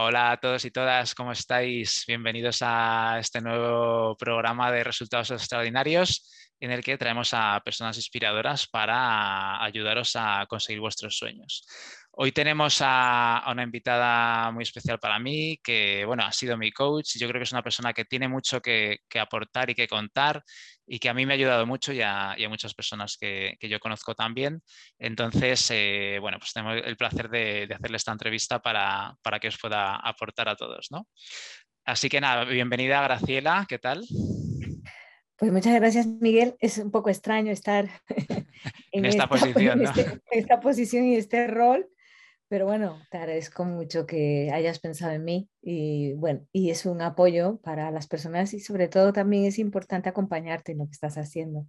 Hola a todos y todas, ¿cómo estáis? Bienvenidos a este nuevo programa de resultados extraordinarios en el que traemos a personas inspiradoras para ayudaros a conseguir vuestros sueños. Hoy tenemos a, una invitada muy especial para mí, que bueno, ha sido mi coach. Yo creo que es una persona que tiene mucho que, aportar y que contar y que a mí me ha ayudado mucho y a, muchas personas que, yo conozco también. Entonces, eh, bueno, pues tenemos el placer de, hacerle esta entrevista para, que os pueda aportar a todos, ¿no? Así que nada, bienvenida Graciela, ¿qué tal? Pues muchas gracias, Miguel. Es un poco extraño estar en, esta, posición, este, en esta posición y este rol, pero bueno, te agradezco mucho que hayas pensado en mí y bueno, y es un apoyo para las personas y sobre todo también es importante acompañarte en lo que estás haciendo.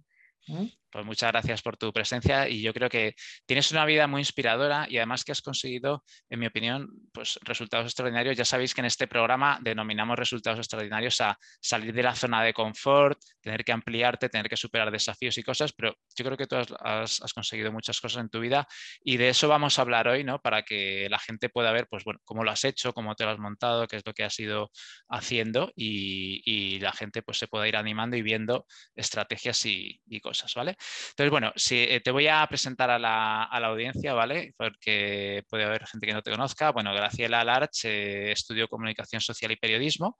Pues muchas gracias por tu presencia y yo creo que tienes una vida muy inspiradora y además que has conseguido, en mi opinión, pues resultados extraordinarios. Ya sabéis que en este programa denominamos resultados extraordinarios a salir de la zona de confort, tener que ampliarte, tener que superar desafíos y cosas, pero yo creo que tú has, conseguido muchas cosas en tu vida y de eso vamos a hablar hoy, ¿no? Para que la gente pueda ver, pues bueno, cómo lo has hecho, cómo te lo has montado, qué es lo que has ido haciendo y, la gente pues se pueda ir animando y viendo estrategias y, y cosas, ¿vale? Entonces, bueno, si, eh, te voy a presentar a la, audiencia, ¿vale? Porque puede haber gente que no te conozca. Bueno, Graciela Larch eh, estudió comunicación social y periodismo.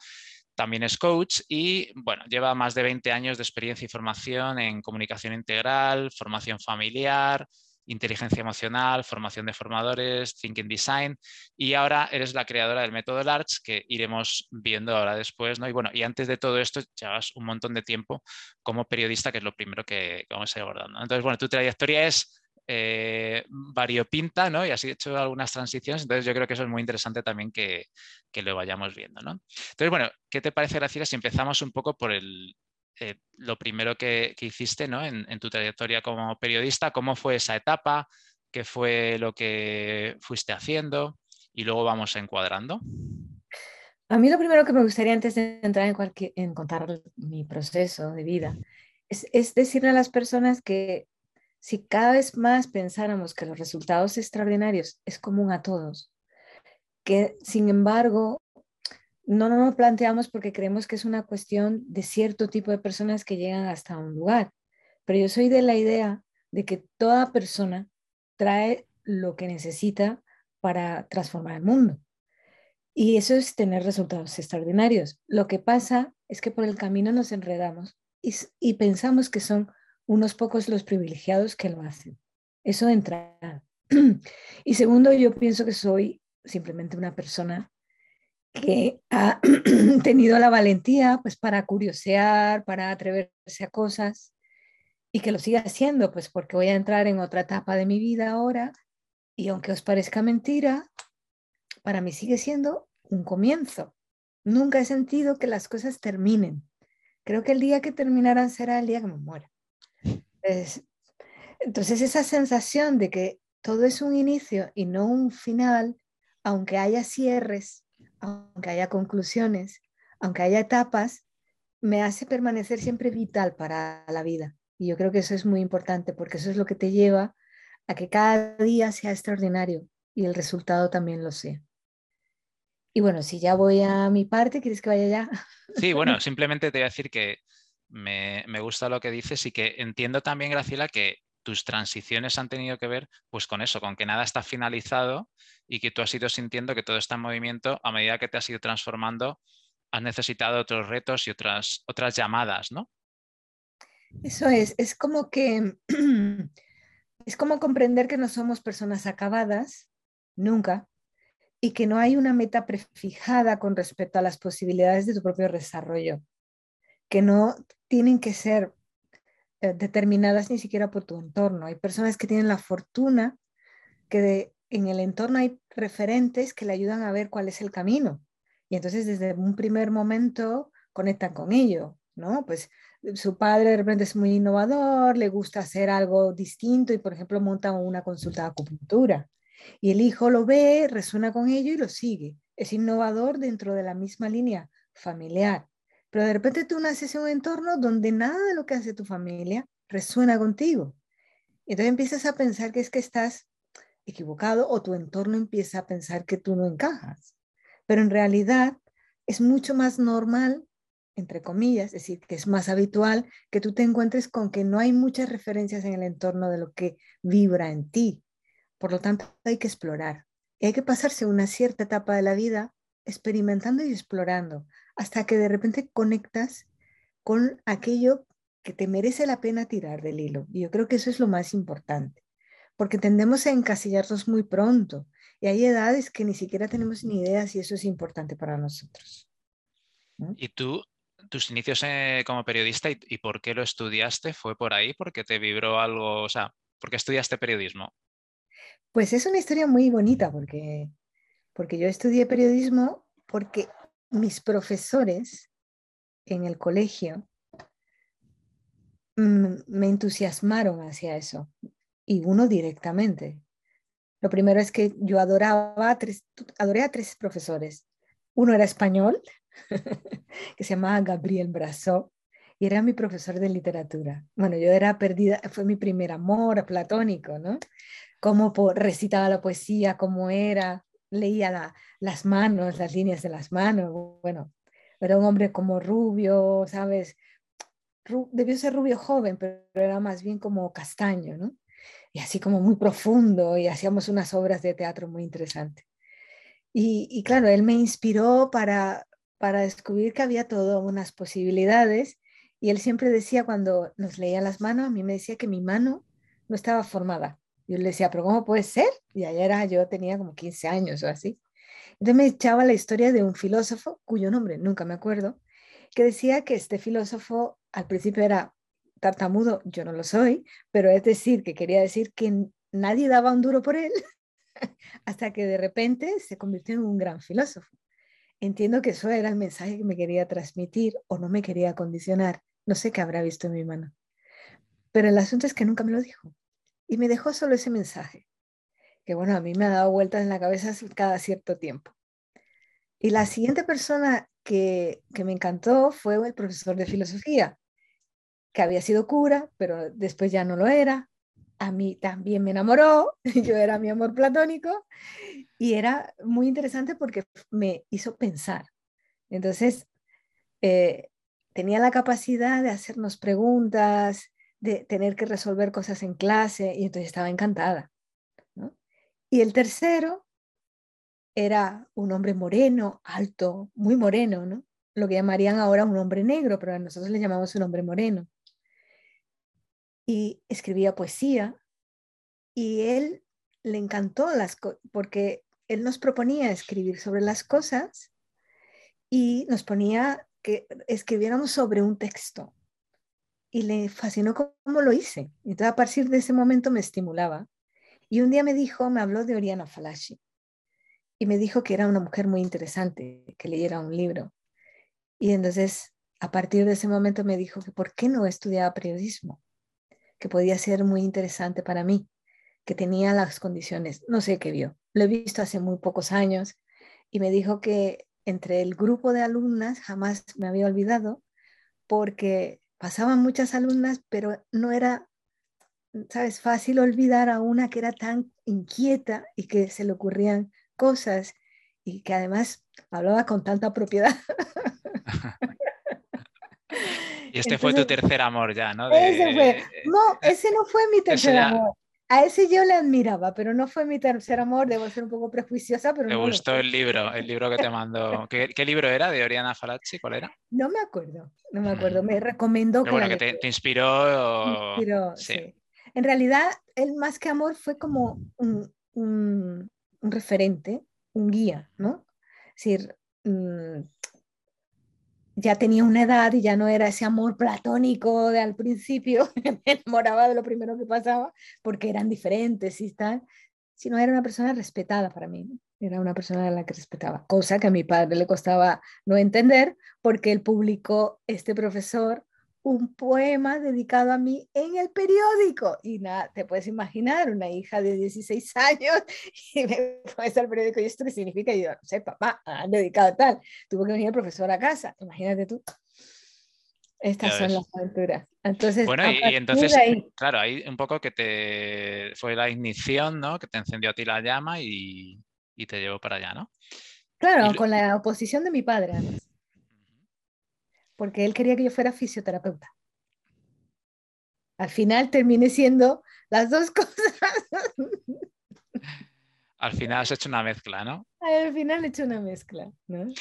También es coach y bueno, lleva más de 20 años de experiencia y formación en comunicación integral, formación familiar, inteligencia emocional, formación de formadores, thinking design y ahora eres la creadora del método LARCH que iremos viendo ahora después, ¿no? Y bueno, y antes de todo esto llevas un montón de tiempo como periodista, que es lo primero que, vamos a ir abordando. Entonces, bueno, tu trayectoria es eh, variopinta, ¿no? Y has hecho algunas transiciones, entonces yo creo que eso es muy interesante también que, que lo vayamos viendo, ¿no? Entonces, bueno, ¿qué te parece, Graciela, si empezamos un poco por el, eh, lo primero que, hiciste ¿no? en, tu trayectoria como periodista, cómo fue esa etapa, qué fue lo que fuiste haciendo y luego vamos encuadrando. A mí lo primero que me gustaría antes de entrar en, cualquier, contar mi proceso de vida es, es decirle a las personas que si cada vez más pensáramos que los resultados extraordinarios es común a todos, que sin embargo no nos lo planteamos porque creemos que es una cuestión de cierto tipo de personas que llegan hasta un lugar. Pero yo soy de la idea de que toda persona trae lo que necesita para transformar el mundo. Y eso es tener resultados extraordinarios. Lo que pasa es que por el camino nos enredamos y, pensamos que son unos pocos los privilegiados que lo hacen. Eso de entrada. Y segundo, yo pienso que soy simplemente una persona que ha tenido la valentía pues para curiosear, para atreverse a cosas y que lo siga haciendo, pues porque voy a entrar en otra etapa de mi vida ahora y aunque os parezca mentira, para mí sigue siendo un comienzo. Nunca he sentido que las cosas terminen. Creo que el día que terminarán será el día que me muera. entonces esa sensación de que todo es un inicio y no un final, aunque haya cierres, aunque haya conclusiones, aunque haya etapas, me hace permanecer siempre vital para la vida. Y yo creo que eso es muy importante porque eso es lo que te lleva a que cada día sea extraordinario y el resultado también lo sea. Y bueno, si ya voy a mi parte, ¿quieres que vaya ya? Sí, bueno, simplemente te voy a decir que me, me gusta lo que dices y que entiendo también, Graciela, que tus transiciones han tenido que ver pues con eso, con que nada está finalizado y que tú has ido sintiendo que todo está en movimiento a medida que te has ido transformando, has necesitado otros retos y otras, otras llamadas, ¿no? Eso es, es como que es como comprender que no somos personas acabadas, nunca, y que no hay una meta prefijada con respecto a las posibilidades de tu propio desarrollo, que no tienen que ser eh, determinadas ni siquiera por tu entorno. Hay personas que tienen la fortuna que en el entorno hay referentes que le ayudan a ver cuál es el camino. Y entonces desde un primer momento conectan con ello, ¿no? Pues su padre de repente es muy innovador, le gusta hacer algo distinto y por ejemplo monta una consulta de acupuntura. Y el hijo lo ve, resuena con ello y lo sigue. Es innovador dentro de la misma línea familiar. Pero de repente tú naces en un entorno donde nada de lo que hace tu familia resuena contigo. Entonces empiezas a pensar que es que estás equivocado o tu entorno empieza a pensar que tú no encajas. pero en realidad es mucho más normal, entre comillas, es decir, que es más habitual que tú te encuentres con que no hay muchas referencias en el entorno de lo que vibra en ti. Por lo tanto, hay que explorar. Y hay que pasarse una cierta etapa de la vida experimentando y explorando hasta que de repente conectas con aquello que te merece la pena tirar del hilo. Y yo creo que eso es lo más importante, porque tendemos a encasillarnos muy pronto y hay edades que ni siquiera tenemos ni idea si eso es importante para nosotros. ¿Y tú, tus inicios eh, como periodista y, por qué lo estudiaste? ¿Fue por ahí? ¿Porque te vibró algo? O sea, ¿por qué estudiaste periodismo? Pues es una historia muy bonita porque, porque yo estudié periodismo porque mis profesores en el colegio mm, me entusiasmaron hacia eso y uno directamente. Lo primero es que yo adoraba adoré a tres profesores. Uno era español, que se llamaba Gabriel Brasó, y era mi profesor de literatura. Bueno, yo era perdida, fue mi primer amor platónico, ¿no? Cómo recitaba la poesía, cómo era, leía las manos, las líneas de las manos. Bueno, era un hombre como rubio, ¿sabes? debió ser rubio joven, pero era más bien como castaño, ¿no? y así como muy profundo y hacíamos unas obras de teatro muy interesantes. Y, claro, él me inspiró para, para descubrir que había todas unas posibilidades y él siempre decía cuando nos leía las manos, a mí me decía que mi mano no estaba formada. Yo le decía, pero ¿cómo puede ser? Y allá era, yo tenía como 15 años o así. Entonces me echaba la historia de un filósofo, cuyo nombre nunca me acuerdo, que decía que este filósofo al principio era tartamudo, yo no lo soy, pero es decir, que quería decir que nadie daba un duro por él hasta que de repente se convirtió en un gran filósofo. Entiendo que eso era el mensaje que me quería transmitir o no me quería condicionar. No sé qué habrá visto en mi mano. Pero el asunto es que nunca me lo dijo. Y me dejó solo ese mensaje, que bueno, a mí me ha dado vueltas en la cabeza cada cierto tiempo. Y la siguiente persona que, que me encantó fue el profesor de filosofía, que había sido cura, pero después ya no lo era. A mí también me enamoró, yo era mi amor platónico y era muy interesante porque me hizo pensar. Entonces, eh, tenía la capacidad de hacernos preguntas, de tener que resolver cosas en clase y entonces estaba encantada. Y el tercero era un hombre moreno, alto, muy moreno, ¿no? Lo que llamarían ahora un hombre negro, pero nosotros le llamamos un hombre moreno y escribía poesía y él le encantó las porque él nos proponía escribir sobre las cosas y nos ponía que escribiéramos sobre un texto y le fascinó cómo lo hice. Entonces a partir de ese momento me estimulaba y un día me dijo, me habló de Oriana Falaschi y me dijo que era una mujer muy interesante, que leyera un libro. Y entonces a partir de ese momento me dijo que por qué no estudiaba periodismo que podía ser muy interesante para mí, que tenía las condiciones, no sé qué vio, lo he visto hace muy pocos años y me dijo que entre el grupo de alumnas jamás me había olvidado porque pasaban muchas alumnas, pero no era, sabes, fácil olvidar a una que era tan inquieta y que se le ocurrían cosas y que además hablaba con tanta propiedad. Y este fue tu tercer amor ya, ¿no? Ese fue. No, ese no fue mi tercer amor. A ese yo le admiraba, pero no fue mi tercer amor, debo ser un poco prejuiciosa, pero... Me no gustó el libro, el libro que te mandó. ¿Qué, ¿Qué, libro era de Oriana Falacci? ¿Cuál era? No me acuerdo, no me acuerdo. Me recomendó que... Bueno, que te, inspiró... inspiró sí. En realidad, el más que amor fue como un, un, un referente, un guía, ¿no? Es decir, mm, ya tenía una edad y ya no era ese amor platónico de al principio, me enamoraba de lo primero que pasaba, porque eran diferentes y tal, sino era una persona respetada para mí, era una persona a la que respetaba, cosa que a mi padre le costaba no entender, porque él publicó este profesor un poema dedicado a mí en el periódico. Y nada, te puedes imaginar, una hija de 16 años y me pones al periódico y esto qué significa. Y yo, no sé, papá, han dedicado tal. Tuvo que venir el profesor a casa, imagínate tú. Estas son las aventuras. Entonces, bueno, y, entonces, claro, ahí un poco que te fue la ignición, ¿no? Que te encendió a ti la llama y, y te llevó para allá, ¿no? Claro, con la oposición de mi padre, porque él quería que yo fuera fisioterapeuta. Al final terminé siendo las dos cosas. Al final has hecho una mezcla, ¿no? Al final he hecho una mezcla, ¿no?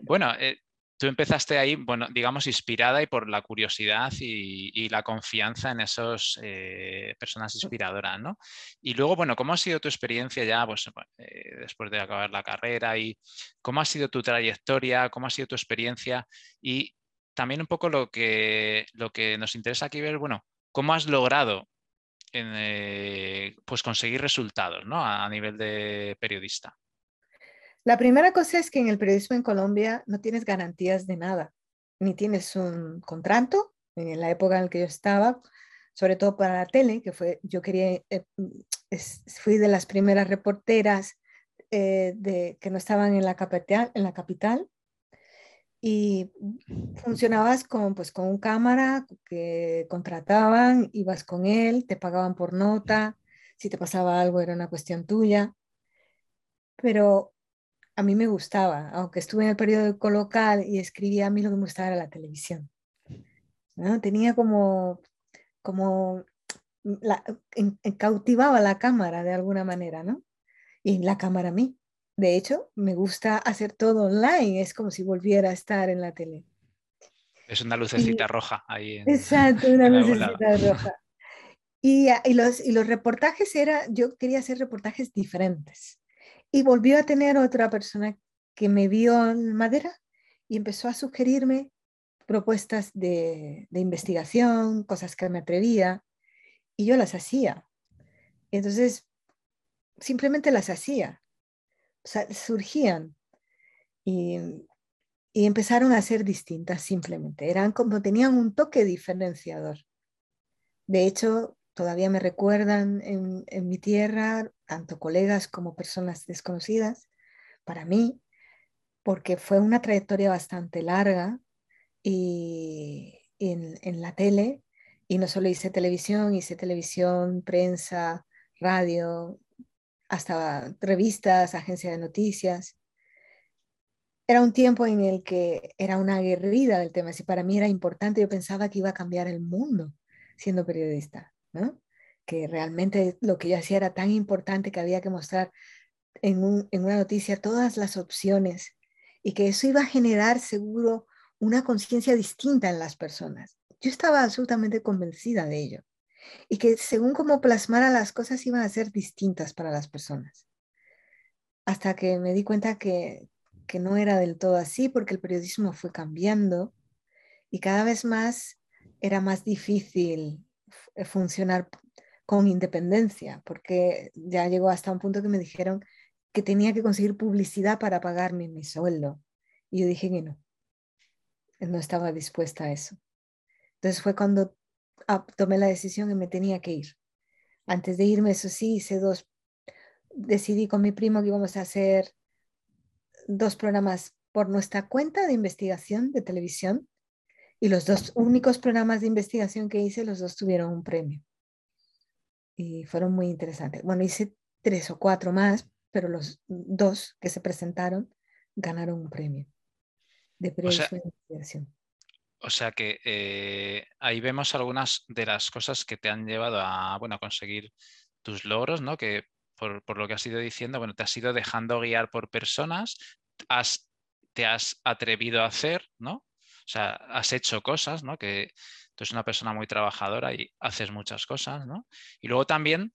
Bueno, eh, tú empezaste ahí, bueno, digamos, inspirada y por la curiosidad y, la confianza en esas eh, personas inspiradoras, ¿no? Y luego, bueno, ¿cómo ha sido tu experiencia ya, pues, eh, después de acabar la carrera y cómo ha sido tu trayectoria, cómo ha sido tu experiencia y también un poco lo que, lo que nos interesa aquí ver, bueno, cómo has logrado eh, pues conseguir resultados, ¿no? a nivel de periodista. La primera cosa es que en el periodismo en Colombia no tienes garantías de nada, ni tienes un contrato en la época en la que yo estaba, sobre todo para la tele, que fue, yo quería, eh, fui de las primeras reporteras eh, que no estaban en la capital, en la capital y funcionabas con, pues, con un cámara que contrataban, ibas con él, te pagaban por nota, si te pasaba algo era una cuestión tuya, pero a mí me gustaba, aunque estuve en el periódico local y escribía, a mí lo que me gustaba era la televisión. ¿no? Tenía como, como la, cautivaba la cámara de alguna manera, ¿no? Y la cámara a mí. De hecho, me gusta hacer todo online, es como si volviera a estar en la tele. Es una lucecita roja ahí. exacto, una lucecita roja. Y, y, los, y los reportajes era, yo quería hacer reportajes diferentes. Y volvió a tener otra persona que me vio en madera y empezó a sugerirme propuestas de, investigación, cosas que me atrevía, y yo las hacía. Entonces, simplemente las hacía. Surgían y, y, empezaron a ser distintas simplemente. Eran como tenían un toque diferenciador. De hecho, todavía me recuerdan en, en mi tierra tanto colegas como personas desconocidas, para mí, porque fue una trayectoria bastante larga y en, la tele, y no solo hice televisión, hice televisión, prensa, radio, hasta revistas, agencia de noticias. Era un tiempo en el que era una guerrida del tema. Si para mí era importante, yo pensaba que iba a cambiar el mundo siendo periodista, ¿no? que realmente lo que yo hacía era tan importante que había que mostrar en, una noticia todas las opciones y que eso iba a generar seguro una conciencia distinta en las personas. Yo estaba absolutamente convencida de ello y que según cómo plasmara las cosas iban a ser distintas para las personas. Hasta que me di cuenta que, que no era del todo así porque el periodismo fue cambiando y cada vez más era más difícil funcionar con independencia, porque ya llegó hasta un punto que me dijeron que tenía que conseguir publicidad para pagarme mi sueldo. Y yo dije que no, no estaba dispuesta a eso. Entonces fue cuando ah, tomé la decisión que me tenía que ir. Antes de irme, eso sí, hice dos, decidí con mi primo que íbamos a hacer dos programas por nuestra cuenta de investigación de televisión y los dos únicos programas de investigación que hice, los dos tuvieron un premio y fueron muy interesantes. Bueno, hice tres o cuatro más, pero los dos que se presentaron ganaron un premio de periodismo de investigación. O sea que eh, ahí vemos algunas de las cosas que te han llevado a, bueno, a conseguir tus logros, ¿no? Que por, por, lo que has ido diciendo, bueno, te has ido dejando guiar por personas, has, te has atrevido a hacer, ¿no? O sea, has hecho cosas, ¿no? Que, tú eres una persona muy trabajadora y haces muchas cosas, ¿no? Y luego también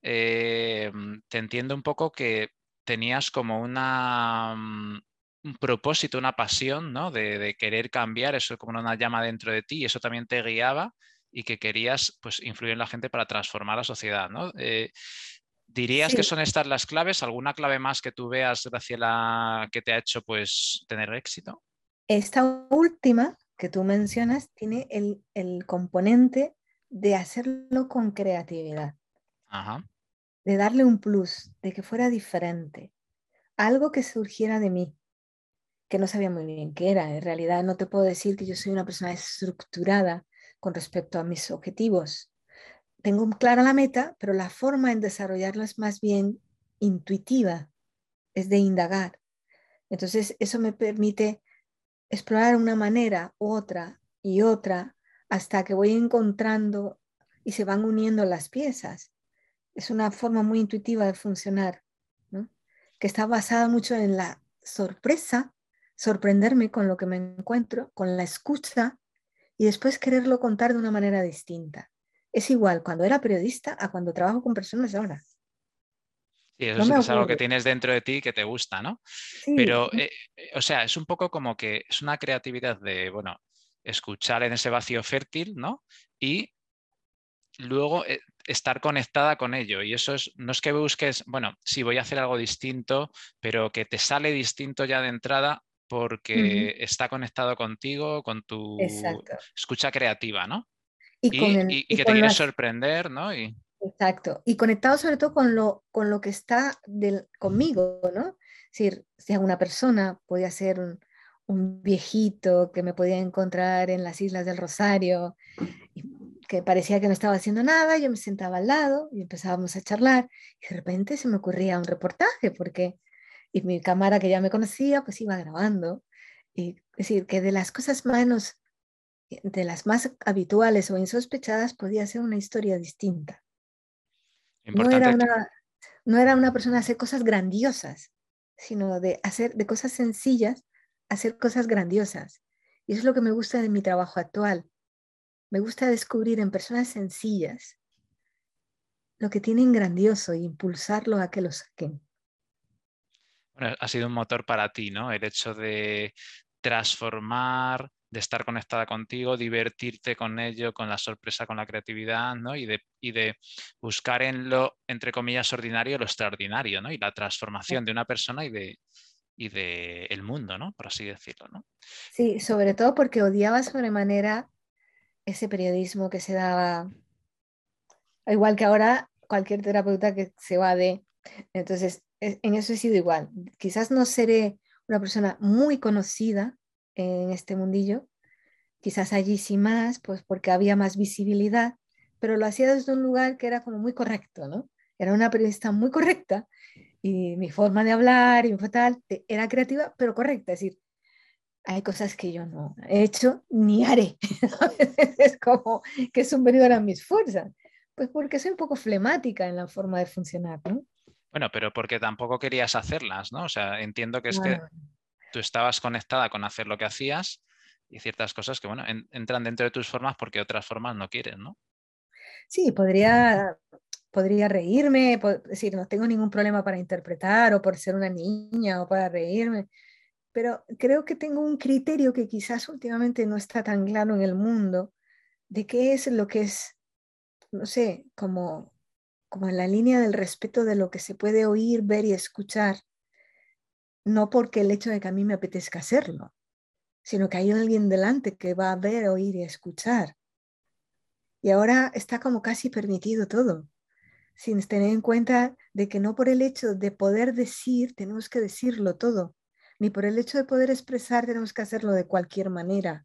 eh, te entiendo un poco que tenías como una, mm, un propósito, una pasión, ¿no? De, querer cambiar, eso como una llama dentro de ti y eso también te guiaba y que querías pues, influir en la gente para transformar la sociedad, ¿no? Eh, ¿Dirías que son estas las claves? ¿Alguna clave más que tú veas, Graciela, que te ha hecho pues, tener éxito? Esta última que tú mencionas tiene el, componente de hacerlo con creatividad, de darle un plus, de que fuera diferente, algo que surgiera de mí, que no sabía muy bien qué era. En realidad no te puedo decir que yo soy una persona estructurada con respecto a mis objetivos. Tengo clara la meta, pero la forma en desarrollarla es más bien intuitiva, es de indagar. Entonces, eso me permite explorar una manera, otra y otra, hasta que voy encontrando y se van uniendo las piezas. Es una forma muy intuitiva de funcionar, que está basada mucho en la sorpresa, sorprenderme con lo que me encuentro, con la escucha y después quererlo contar de una manera distinta. Es igual cuando era periodista a cuando trabajo con personas ahora. Sí, eso es algo que tienes dentro de ti que te gusta, ¿no? Pero, eh, eh, o sea, es un poco como que es una creatividad de, bueno, escuchar en ese vacío fértil, ¿no? Y luego eh, estar conectada con ello. Y eso es, no es que busques, bueno, sí voy a hacer algo distinto, pero que te sale distinto ya de entrada porque está conectado contigo, con tu escucha creativa, ¿no? Y, que te quieres sorprender, ¿no? Y... Exacto. Y conectado sobre todo con lo, con lo que está del, conmigo, ¿no? Es decir, si una persona, podía ser un, un, viejito que me podía encontrar en las Islas del Rosario, que parecía que no estaba haciendo nada, yo me sentaba al lado y empezábamos a charlar y de repente se me ocurría un reportaje porque y mi cámara que ya me conocía pues iba grabando y es decir que de las cosas menos de las más habituales o insospechadas podía ser una historia distinta no era, una, no era una persona hacer cosas grandiosas, sino de hacer de cosas sencillas, hacer cosas grandiosas. Y eso es lo que me gusta de mi trabajo actual. Me gusta descubrir en personas sencillas lo que tienen grandioso e impulsarlo a que lo saquen. Bueno, ha sido un motor para ti, ¿no? El hecho de transformar de estar conectada contigo, divertirte con ello, con la sorpresa, con la creatividad, ¿no? Y de, de buscar en lo, entre comillas, ordinario lo extraordinario, ¿no? Y la transformación de una persona y de, y de mundo, ¿no? Por así decirlo, ¿no? Sí, sobre todo porque odiaba sobremanera ese periodismo que se daba, igual que ahora cualquier terapeuta que se va de... Entonces, en eso he sido igual. Quizás no seré una persona muy conocida, en este mundillo. Quizás allí sí más, pues porque había más visibilidad, pero lo hacía desde un lugar que era como muy correcto, ¿no? Era una periodista muy correcta y mi forma de hablar y tal era creativa, pero correcta. Es decir, hay cosas que yo no he hecho ni haré. es como que superior a mis fuerzas. Pues porque soy un poco flemática en la forma de funcionar, ¿no? Bueno, pero porque tampoco querías hacerlas, ¿no? O sea, entiendo que es que tú estabas conectada con hacer lo que hacías y ciertas cosas que, bueno, entran dentro de tus formas porque otras formas no quieren, ¿no? Sí, podría, podría reírme, decir, no tengo ningún problema para interpretar o por ser una niña o para reírme, pero creo que tengo un criterio que quizás últimamente no está tan claro en el mundo de qué es lo que es, no sé, como, como en la línea del respeto de lo que se puede oír, ver y escuchar no porque el hecho de que a mí me apetezca hacerlo, sino que hay alguien delante que va a ver, oír y escuchar. Y ahora está como casi permitido todo, sin tener en cuenta de que no por el hecho de poder decir tenemos que decirlo todo, ni por el hecho de poder expresar tenemos que hacerlo de cualquier manera.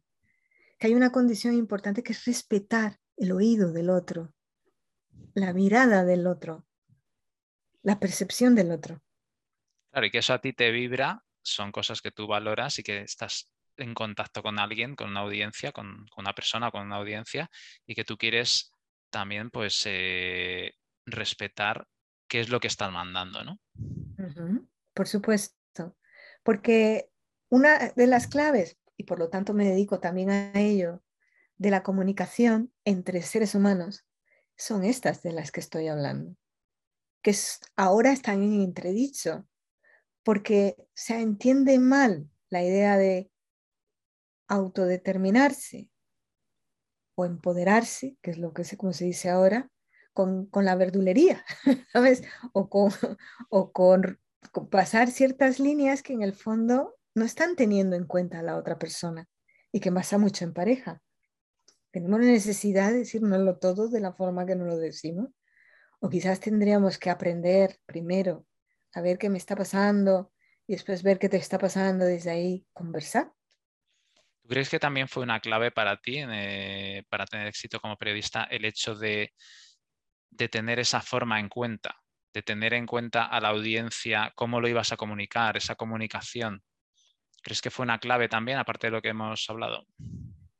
Que hay una condición importante que es respetar el oído del otro, la mirada del otro, la percepción del otro. Claro, y que eso a ti te vibra, son cosas que tú valoras y que estás en contacto con alguien, con una audiencia, con, una persona, con una audiencia, y que tú quieres también pues eh, respetar qué es lo que están mandando, ¿no? Por supuesto, porque una de las claves, y por lo tanto me dedico también a ello, de la comunicación entre seres humanos, son estas de las que estoy hablando, que ahora están en entredicho porque se entiende mal la idea de autodeterminarse o empoderarse, que es lo que se, como se dice ahora, con, la verdulería, ¿sabes? O, con, o con, pasar ciertas líneas que en el fondo no están teniendo en cuenta a la otra persona y que pasa mucho en pareja. Tenemos necesidad de decirnoslo todo de la forma que nos lo decimos. O quizás tendríamos que aprender primero a ver qué me está pasando y después ver qué te está pasando desde ahí, conversar. ¿Tú crees que también fue una clave para ti, eh, para tener éxito como periodista, el hecho de, de tener esa forma en cuenta, de tener en cuenta a la audiencia cómo lo ibas a comunicar, esa comunicación, ¿Crees que fue una clave también, aparte de lo que hemos hablado?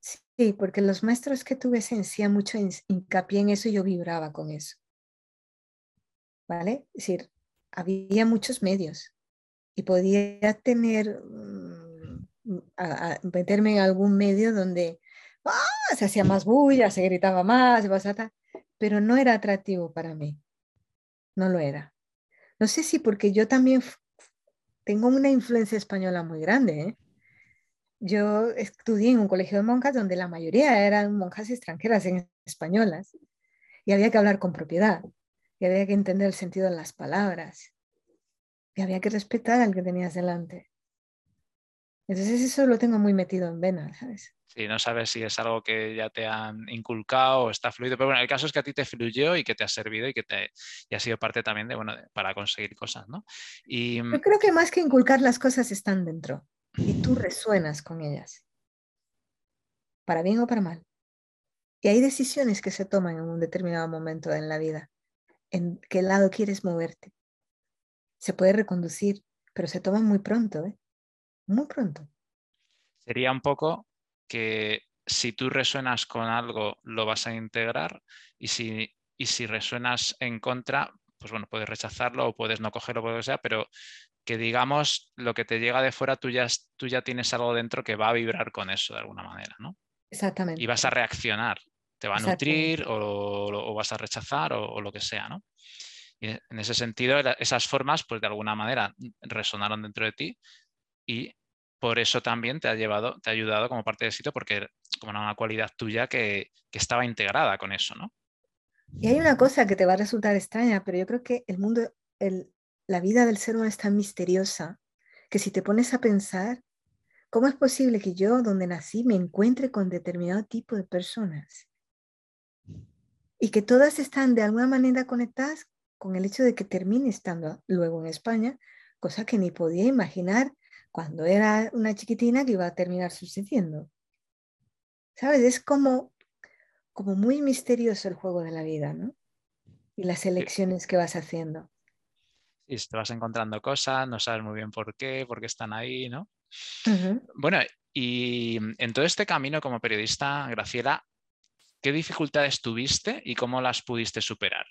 Sí, porque los maestros que tuve se hacían mucho hincapié en eso y yo vibraba con eso. ¿Vale? Es decir, había muchos medios y podía tener, mm, meterme en algún medio donde ¡ah! se hacía más bulla, se gritaba más, pero no era atractivo para mí. No lo era. No sé si porque yo también tengo una influencia española muy grande. ¿eh? Yo estudié en un colegio de monjas donde la mayoría eran monjas extranjeras en españolas y había que hablar con propiedad y había que entender el sentido de las palabras y había que respetar al que tenías delante. Entonces eso lo tengo muy metido en vena, ¿sabes? Sí, no sabes si es algo que ya te han inculcado o está fluido, pero bueno, el caso es que a ti te fluyó y que te ha servido y que te y ha sido parte también de, bueno, para conseguir cosas, ¿no? Y... Yo creo que más que inculcar las cosas están dentro y tú resuenas con ellas, para bien o para mal. Y hay decisiones que se toman en un determinado momento en la vida, en qué lado quieres moverte. Se puede reconducir, pero se toman muy pronto, ¿eh? Muy pronto. Sería un poco que si tú resuenas con algo, lo vas a integrar y si, y si resuenas en contra, pues bueno, puedes rechazarlo o puedes no cogerlo, lo que sea, pero que digamos lo que te llega de fuera, tú ya, tú ya tienes algo dentro que va a vibrar con eso de alguna manera, ¿no? Exactamente. Y vas a reaccionar, te va a nutrir o, vas a rechazar o, lo que sea, ¿no? Y en ese sentido, esas formas, pues de alguna manera resonaron dentro de ti y por eso también te ha llevado, te ha ayudado como parte del sitio, porque como una cualidad tuya que, estaba integrada con eso, ¿no? Y hay una cosa que te va a resultar extraña, pero yo creo que el mundo, la vida del ser humano es tan misteriosa que si te pones a pensar, ¿cómo es posible que yo, donde nací, me encuentre con determinado tipo de personas? Y que todas están de alguna manera conectadas con el hecho de que termine estando luego en España, cosa que ni podía imaginar cuando era una chiquitina que iba a terminar sucediendo. ¿Sabes? Es como, como muy misterioso el juego de la vida, ¿no? Y las elecciones que vas haciendo. Y te vas encontrando cosas, no sabes muy bien por qué, por qué están ahí, ¿no? Bueno, y en todo este camino como periodista, Graciela, ¿qué dificultades tuviste y cómo las pudiste superar?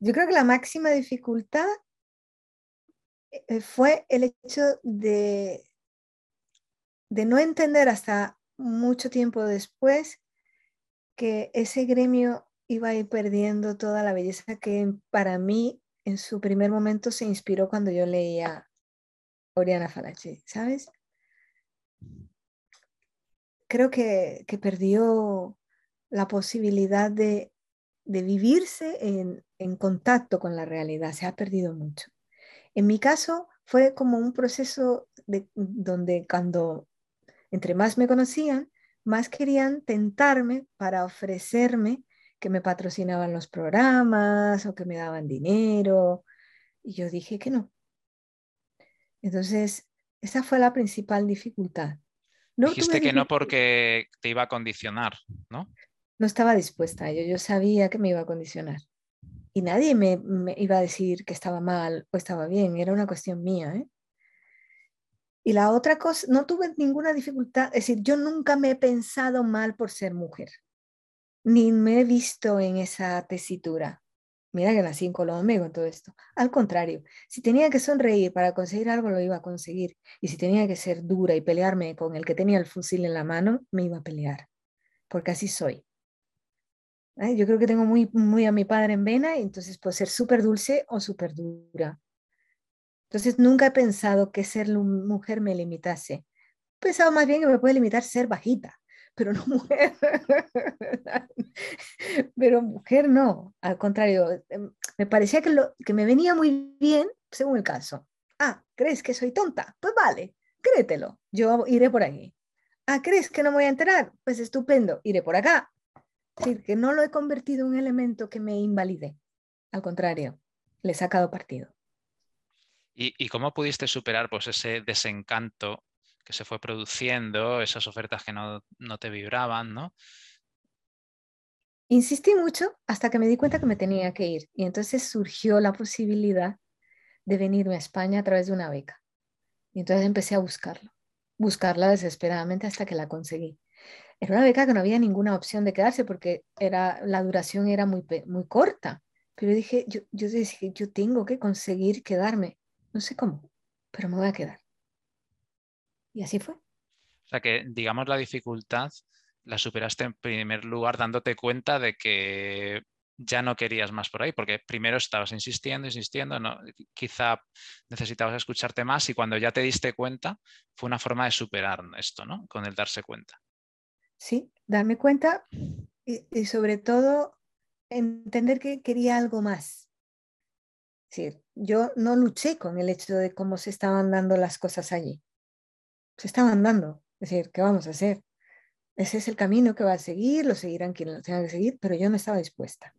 Yo creo que la máxima dificultad eh, fue el hecho de, de no entender hasta mucho tiempo después que ese gremio iba a ir perdiendo toda la belleza que para mí en su primer momento se inspiró cuando yo leía Oriana Falache, ¿sabes? Creo que, perdió la posibilidad de, vivirse en, en contacto con la realidad, se ha perdido mucho. En mi caso fue como un proceso de, donde cuando entre más me conocían, más querían tentarme para ofrecerme que me patrocinaban los programas o que me daban dinero. Y yo dije que no. Entonces, esa fue la principal dificultad. No Dijiste que no porque te iba a condicionar, ¿no? No estaba dispuesta, yo, yo sabía que me iba a condicionar y nadie me, iba a decir que estaba mal o estaba bien, era una cuestión mía. ¿eh? Y la otra cosa, no tuve ninguna dificultad, es decir, yo nunca me he pensado mal por ser mujer, ni me he visto en esa tesitura. Mira que nací en Colombia con todo esto. Al contrario, si tenía que sonreír para conseguir algo, lo iba a conseguir. Y si tenía que ser dura y pelearme con el que tenía el fusil en la mano, me iba a pelear. Porque así soy. Yo creo que tengo muy, muy a mi padre en vena entonces puedo ser súper dulce o súper dura. Entonces nunca he pensado que ser mujer me limitase. He pensado más bien que me puede limitar ser bajita, pero no mujer. pero mujer no, al contrario, em, me parecía que, lo, que me venía muy bien según el caso. Ah, ¿crees que soy tonta? Pues vale, créetelo, yo iré por aquí. Ah, ¿crees que no me voy a enterar? Pues estupendo, iré por acá. Es decir, que no lo he convertido en un elemento que me invalide. Al contrario, le he sacado partido. ¿Y, cómo pudiste superar pues, ese desencanto que se fue produciendo, esas ofertas que no, no te vibraban, ¿no? Insistí mucho hasta que me di cuenta que me tenía que ir. Y entonces surgió la posibilidad de venirme a España a través de una beca. Y entonces empecé a buscarlo, buscarla desesperadamente hasta que la conseguí. Era una beca que no había ninguna opción de quedarse porque era, la duración era muy, muy corta. Pero dije, yo, yo dije, yo tengo que conseguir quedarme. No sé cómo, pero me voy a quedar. Y así fue. O sea que, digamos, la dificultad la superaste en primer lugar dándote cuenta de que ya no querías más por ahí, porque primero estabas insistiendo, insistiendo, no, quizá necesitabas escucharte más y cuando ya te diste cuenta fue una forma de superar esto, ¿no? Con el darse cuenta. Sí, darme cuenta y, sobre todo entender que quería algo más. Es yo no luché con el hecho de cómo se estaban dando las cosas allí. Se estaban dando. Es decir, ¿qué vamos a hacer? Ese es el camino que va a seguir, lo seguirán quienes lo tengan que seguir, pero yo no estaba dispuesta.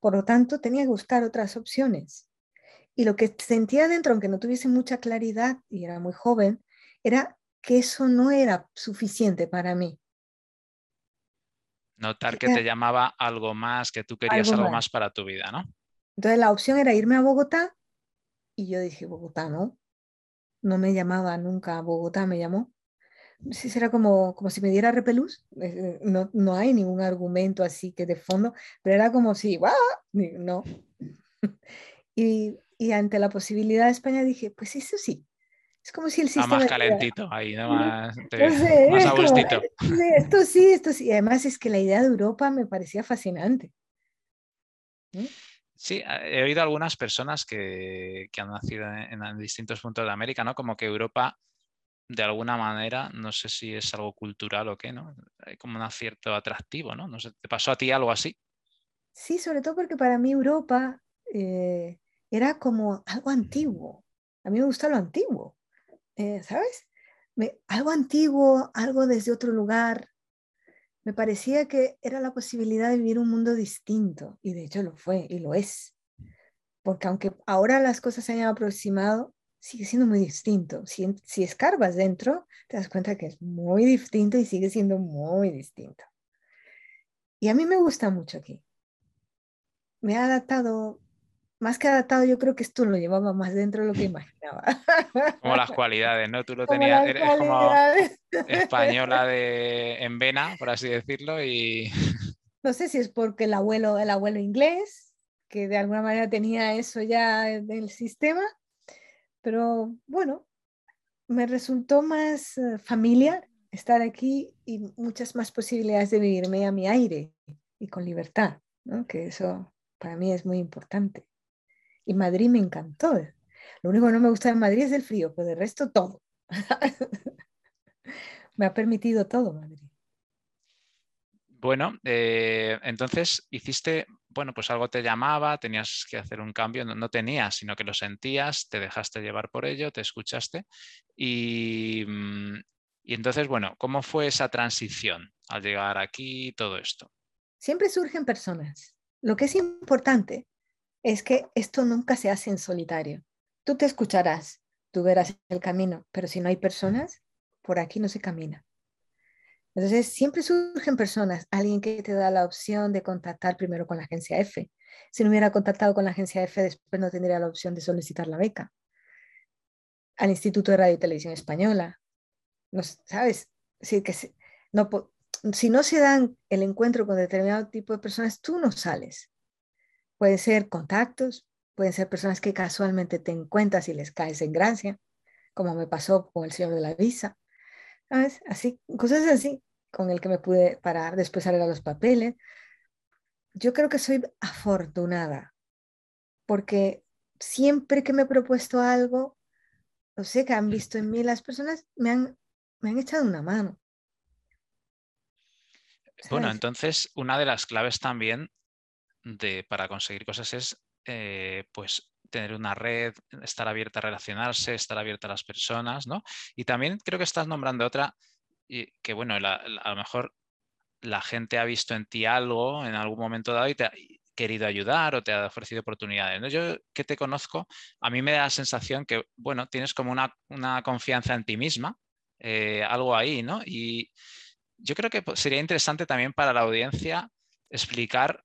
Por lo tanto, tenía que buscar otras opciones. Y lo que sentía dentro, aunque no tuviese mucha claridad y era muy joven, era que eso no era suficiente para mí. Notar que te llamaba algo más, que tú querías algo, más. para tu vida, ¿no? Entonces la opción era irme a Bogotá y yo dije, Bogotá no, no me llamaba nunca a Bogotá, me llamó. Sí, será como, como si me diera repelús, eh, no, no hay ningún argumento así que de fondo, pero era como si, ¡guau! No. y, y ante la posibilidad de España dije, pues eso sí, es como si el sistema... más calentito, ahí, ¿no? Más, más agustito. esto sí, esto sí. Además es que la idea de Europa me parecía fascinante. Sí, he oído algunas personas que, han nacido en, en, distintos puntos de América, ¿no? Como que Europa, de alguna manera, no sé si es algo cultural o qué, ¿no? Hay como un cierto atractivo, ¿no? No ¿te pasó a ti algo así? Sí, sobre todo porque para mí Europa eh, era como algo antiguo. A mí me gusta lo antiguo. Eh, ¿sabes? algo antiguo, algo desde otro lugar. Me parecía que era la posibilidad de vivir un mundo distinto y de hecho lo fue y lo es. Porque aunque ahora las cosas se hayan aproximado, sigue siendo muy distinto. Si, si escarbas dentro, te das cuenta que es muy distinto y sigue siendo muy distinto. Y a mí me gusta mucho aquí. Me ha adaptado más que adaptado, yo creo que esto lo llevaba más dentro de lo que imaginaba. Como las cualidades, ¿no? Tú lo tenías, eres como española de, en vena, por así decirlo, y... No sé si es porque el abuelo, el abuelo inglés, que de alguna manera tenía eso ya en el sistema, pero bueno, me resultó más eh, familiar estar aquí y muchas más posibilidades de vivirme a mi aire y con libertad, ¿no? que eso para mí es muy importante. Y Madrid me encantó. Lo único que no me gusta de Madrid es el frío, pero de resto todo. me ha permitido todo Madrid. Bueno, eh, entonces hiciste, bueno, pues algo te llamaba, tenías que hacer un cambio, no, tenías, sino que lo sentías, te dejaste llevar por ello, te escuchaste. Y, mm, y entonces, bueno, ¿cómo fue esa transición al llegar aquí y todo esto? Siempre surgen personas. Lo que es importante es que esto nunca se hace en solitario. Tú te escucharás, tú verás el camino, pero si no hay personas, por aquí no se camina. Entonces, siempre surgen personas, alguien que te da la opción de contactar primero con la agencia F. Si no hubiera contactado con la agencia F, después no tendría la opción de solicitar la beca. Al Instituto de Radio y Televisión Española. No, ¿Sabes? Si, que si no se dan el encuentro con determinado tipo de personas, tú no sales. Pueden ser contactos, pueden ser personas que casualmente te encuentras y les caes en gracia, como me pasó con el señor de la visa. ¿Sabes? Así, cosas así, con el que me pude parar, después arreglar los papeles. Yo creo que soy afortunada, porque siempre que me he propuesto algo, no sé, que han visto en mí, las personas me han, me han echado una mano. Bueno, entonces una de las claves también para conseguir cosas es eh, pues tener una red, estar abierta a relacionarse, estar abierta a las personas, ¿no? Y también creo que estás nombrando otra y que, bueno, a lo mejor la gente ha visto en ti algo en algún momento dado y te ha querido ayudar o te ha ofrecido oportunidades. ¿no? Yo que te conozco, a mí me da la sensación que, bueno, tienes como una, confianza en ti misma, eh, algo ahí, ¿no? Y yo creo que sería interesante también para la audiencia explicar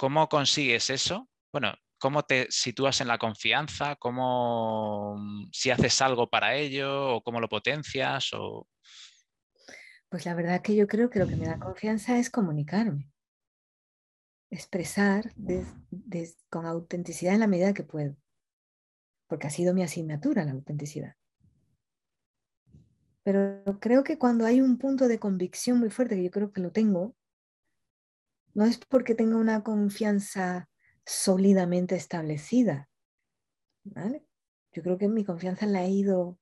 ¿Cómo consigues eso? Bueno, cómo te sitúas en la confianza? ¿Cómo, mm, si haces algo para ello o cómo lo potencias? Pues la verdad que yo creo que lo que me da confianza es comunicarme, expresar con autenticidad en la medida que puedo, porque ha sido mi asignatura la autenticidad. Pero creo que cuando hay un punto de convicción muy fuerte, que yo creo que lo tengo, no es porque tenga una confianza sólidamente establecida. Yo creo que mi confianza la he ido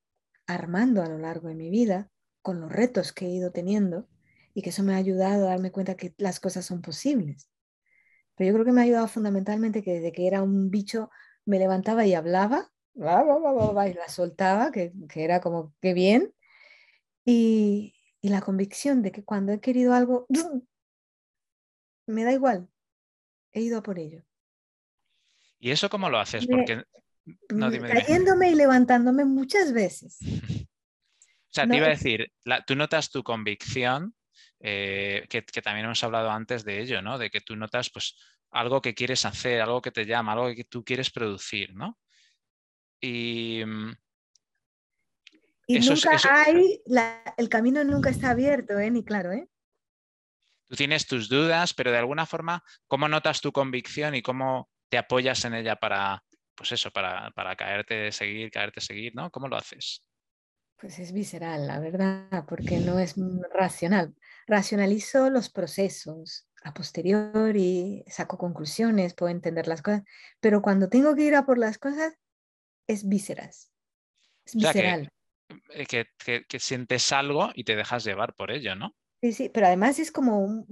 armando a lo largo de mi vida con los retos que he ido teniendo y que eso me ha ayudado a darme cuenta que las cosas son posibles. Pero yo creo que me ha ayudado fundamentalmente que desde que era un bicho me levantaba y hablaba, y la soltaba, que, que era como que bien, y, y la convicción de que cuando he querido algo, me da igual, he ido a por ello. ¿Y eso cómo lo haces? Porque no, cayéndome y levantándome muchas veces. o sea, te iba a decir, tú notas tu convicción, eh, que, también hemos hablado antes de ello, ¿no? De que tú notas pues algo que quieres hacer, algo que te llama, algo que tú quieres producir, ¿no? Y, mm, y nunca hay, el camino nunca está abierto, ¿eh? Ni claro, ¿eh? Tú tienes tus dudas, pero de alguna forma, ¿cómo notas tu convicción y cómo te apoyas en ella para, pues eso, para, para caerte, seguir, caerte, seguir, ¿no? ¿Cómo lo haces? Pues es visceral, la verdad, porque no es racional. Racionalizo los procesos a posteriori, saco conclusiones, puedo entender las cosas, pero cuando tengo que ir a por las cosas, es visceras. Es visceral. Eh, que, que, sientes algo y te dejas llevar por ello, ¿no? Sí, sí, pero además es como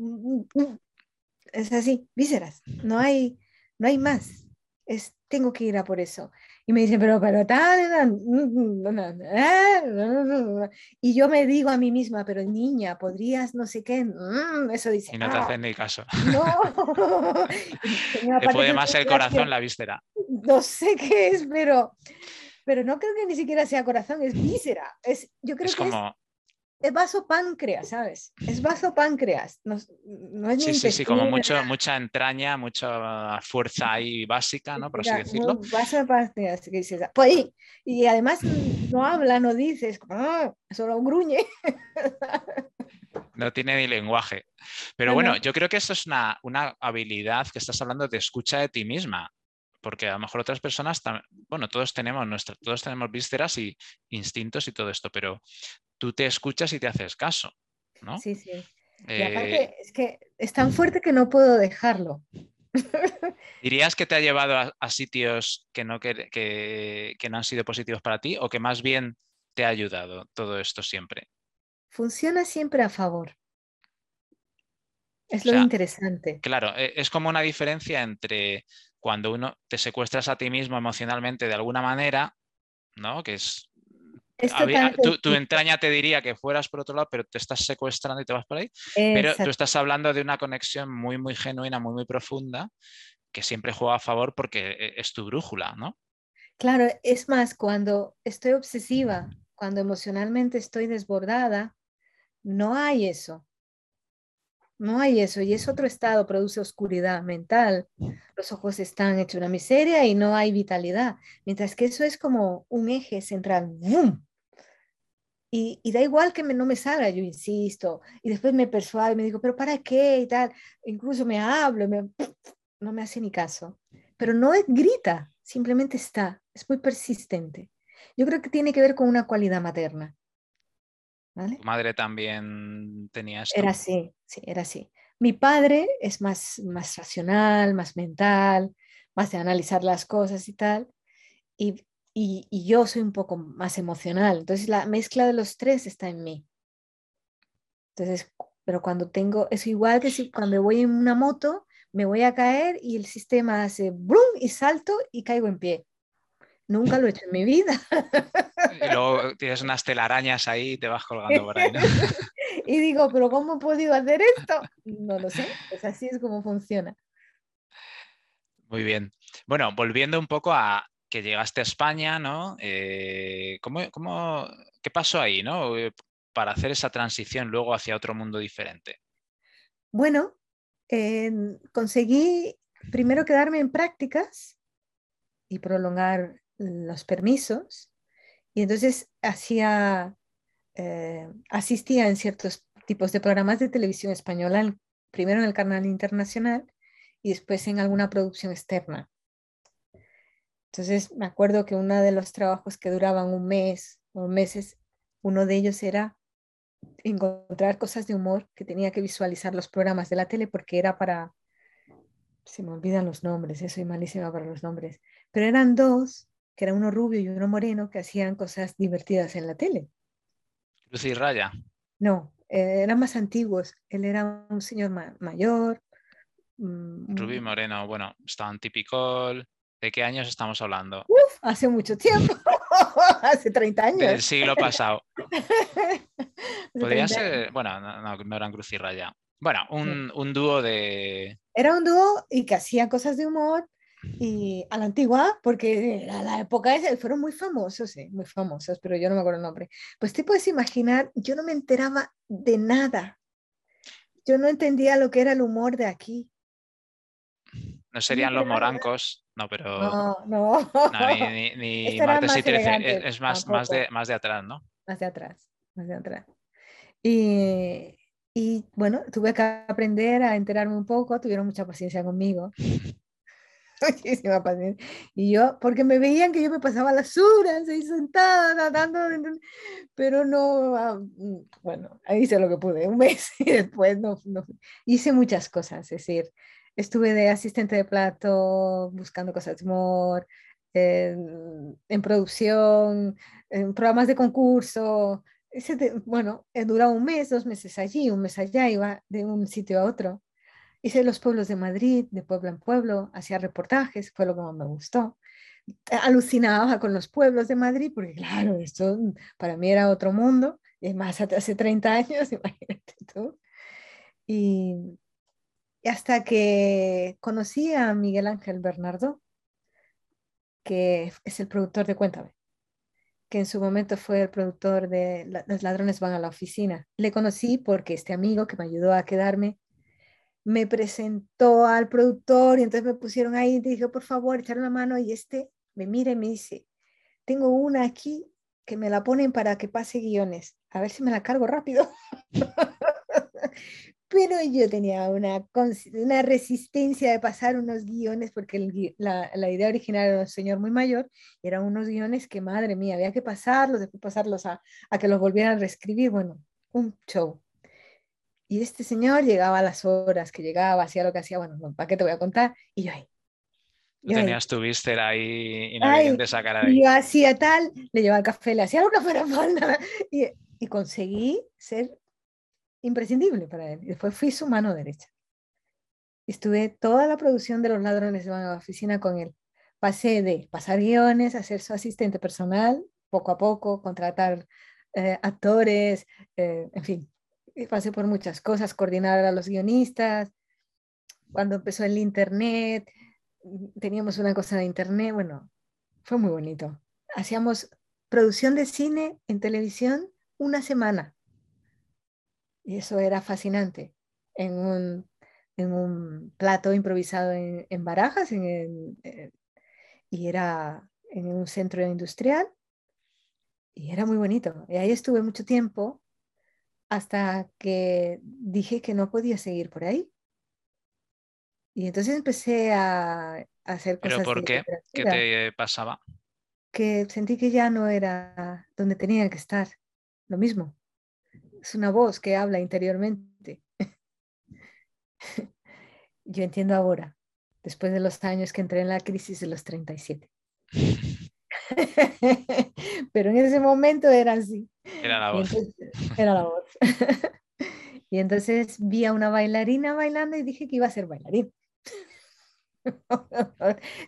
es así, vísceras, no hay, no hay más. Es, tengo que ir a por eso. Y me dicen, pero, pero tal, y yo me digo a mí misma, pero niña, podrías no sé qué, mm, eso dice. Y no te hacen ni caso. No. te puede más el corazón la víscera. No sé qué es, pero, pero no creo que ni siquiera sea corazón, es víscera. Es, yo creo que como, es vaso páncreas, ¿sabes? Es vaso páncreas. No, es sí, sí, sí, como mucho, mucha entraña, mucha fuerza ahí básica, ¿no? Por así decirlo. Vaso páncreas, que dices, pues, y además no habla, no dices, ¡ah! solo gruñe. No tiene ni lenguaje. Pero bueno, yo creo que eso es una, una habilidad que estás hablando de escucha de ti misma porque a lo mejor otras personas, bueno, todos tenemos nuestra, todos tenemos vísceras y instintos y todo esto, pero tú te escuchas y te haces caso, ¿no? Sí, sí. Y aparte eh, es que es tan fuerte que no puedo dejarlo. ¿Dirías que te ha llevado a, sitios que no, que, que, no han sido positivos para ti o que más bien te ha ayudado todo esto siempre? Funciona siempre a favor. Es lo interesante. Claro, e, es como una diferencia entre cuando uno te secuestras a ti mismo emocionalmente de alguna manera, ¿no? Que es tu, entraña te diría que fueras por otro lado, pero te estás secuestrando y te vas por ahí. Pero tú estás hablando de una conexión muy, muy genuina, muy, muy profunda, que siempre juega a favor porque e, es tu brújula, ¿no? Claro, es más, cuando estoy obsesiva, cuando emocionalmente estoy desbordada, no hay eso. No hay eso. Y es otro estado, produce oscuridad mental. Los ojos están hechos una miseria y no hay vitalidad. Mientras que eso es como un eje central. ¡Bum! Y, da igual que no me salga, yo insisto, y después me persuado y me digo, pero ¿para qué? Y tal, incluso me hablo, no me hace ni caso. Pero no es, grita, simplemente está, es muy persistente. Yo creo que tiene que ver con una cualidad materna. ¿Tu madre también tenía esto? Era así, sí, era así. Mi padre es más, más racional, más mental, más de analizar las cosas y tal. Y y, yo soy un poco más emocional. Entonces la mezcla de los tres está en mí. Entonces, pero cuando tengo, es igual que si cuando voy en una moto, me voy a caer y el sistema hace brum y salto y caigo en pie. Nunca lo he hecho en mi vida. Y luego tienes unas telarañas ahí y te vas colgando por ahí. ¿no? y digo, pero ¿cómo he podido hacer esto? No lo sé, pues así es como funciona. Muy bien. Bueno, volviendo un poco a, que llegaste a España, ¿no? Eh, qué pasó ahí, ¿no? Eh, para hacer esa transición luego hacia otro mundo diferente. Bueno, conseguí primero quedarme en prácticas y prolongar los permisos. Y entonces hacía, eh, asistía en ciertos tipos de programas de televisión española, primero en el canal internacional y después en alguna producción externa. Entonces me acuerdo que uno de los trabajos que duraban un mes o meses, uno de ellos era encontrar cosas de humor que tenía que visualizar los programas de la tele porque era para, se me olvidan los nombres, soy malísima para los nombres, pero eran dos, que era uno rubio y uno moreno, que hacían cosas divertidas en la tele. Lucy Raya. No, eh, eran más antiguos. Él era un señor mayor. Mm, rubio y moreno, bueno, estaban típico. ¿De qué años estamos hablando? Uf, hace mucho tiempo. hace 30 años. Del siglo pasado. Podría ser, bueno, no, no, eran Cruz y Raya. Bueno, un, un, dúo de... Era un dúo y que hacía cosas de humor y a la antigua, porque a la época esa fueron muy famosos, sí, muy famosos, pero yo no me acuerdo el nombre. Pues te puedes imaginar, yo no me enteraba de nada. Yo no entendía lo que era el humor de aquí. No serían los morancos, no, pero. No, no. ni, ni, martes y 13, es, más, más, de, más de atrás, ¿no? Más de atrás, más de atrás. Y, y bueno, tuve que aprender a enterarme un poco, tuvieron mucha paciencia conmigo. Muchísima paciencia. Y yo, porque me veían que yo me pasaba las horas ahí sentada, nadando, pero no, ah, mm, bueno, ahí hice lo que pude, un mes y después no, no, hice muchas cosas, es decir, estuve de asistente de plato, buscando cosas de humor, en, producción, en programas de concurso, ese bueno, he durado un mes, dos meses allí, un mes allá, iba de un sitio a otro. Hice los pueblos de Madrid, de pueblo en pueblo, hacía reportajes, fue lo que más me gustó. Alucinaba con los pueblos de Madrid, porque claro, esto para mí era otro mundo, y más hace 30 años, imagínate tú. Y, hasta que conocí a Miguel Ángel Bernardo, que es el productor de Cuéntame, que en su momento fue el productor de Los ladrones van a la oficina. Le conocí porque este amigo que me ayudó a quedarme me presentó al productor y entonces me pusieron ahí y dije, por favor, echar una mano y este me mira y me dice, tengo una aquí que me la ponen para que pase guiones, a ver si me la cargo rápido. Pero yo tenía una, una resistencia de pasar unos guiones porque la, la, idea original era un señor muy mayor, eran unos guiones que, madre mía, había que pasarlos, después pasarlos a, a que los volvieran a reescribir, bueno, un show. Y este señor llegaba a las horas que llegaba, hacía lo que hacía, bueno, ¿para qué te voy a contar? Y yo ahí. tenías tu víster ahí y no había de sacar ahí. Y yo hacía tal, le llevaba el café, le hacía lo que fuera falta. Y, y conseguí ser imprescindible para él. Y después fui su mano derecha. Estuve toda la producción de Los Ladrones de la oficina con él. Pasé de pasar guiones a ser su asistente personal, poco a poco, contratar eh, actores, eh, en fin, pasé por muchas cosas, coordinar a los guionistas, cuando empezó el internet, teníamos una cosa de internet, bueno, fue muy bonito. Hacíamos producción de cine en televisión una semana. Y eso era fascinante. En un, en un plato improvisado en, en Barajas, en, y era en un centro industrial. Y era muy bonito. Y ahí estuve mucho tiempo hasta que dije que no podía seguir por ahí. Y entonces empecé a, hacer cosas. ¿Pero por qué? ¿Qué te pasaba? Que sentí que ya no era donde tenía que estar. Lo mismo. Es una voz que habla interiormente. Yo entiendo ahora, después de los años que entré en la crisis de los 37. Pero en ese momento era así. Era la voz. era la voz. y entonces vi a una bailarina bailando y dije que iba a ser bailarín.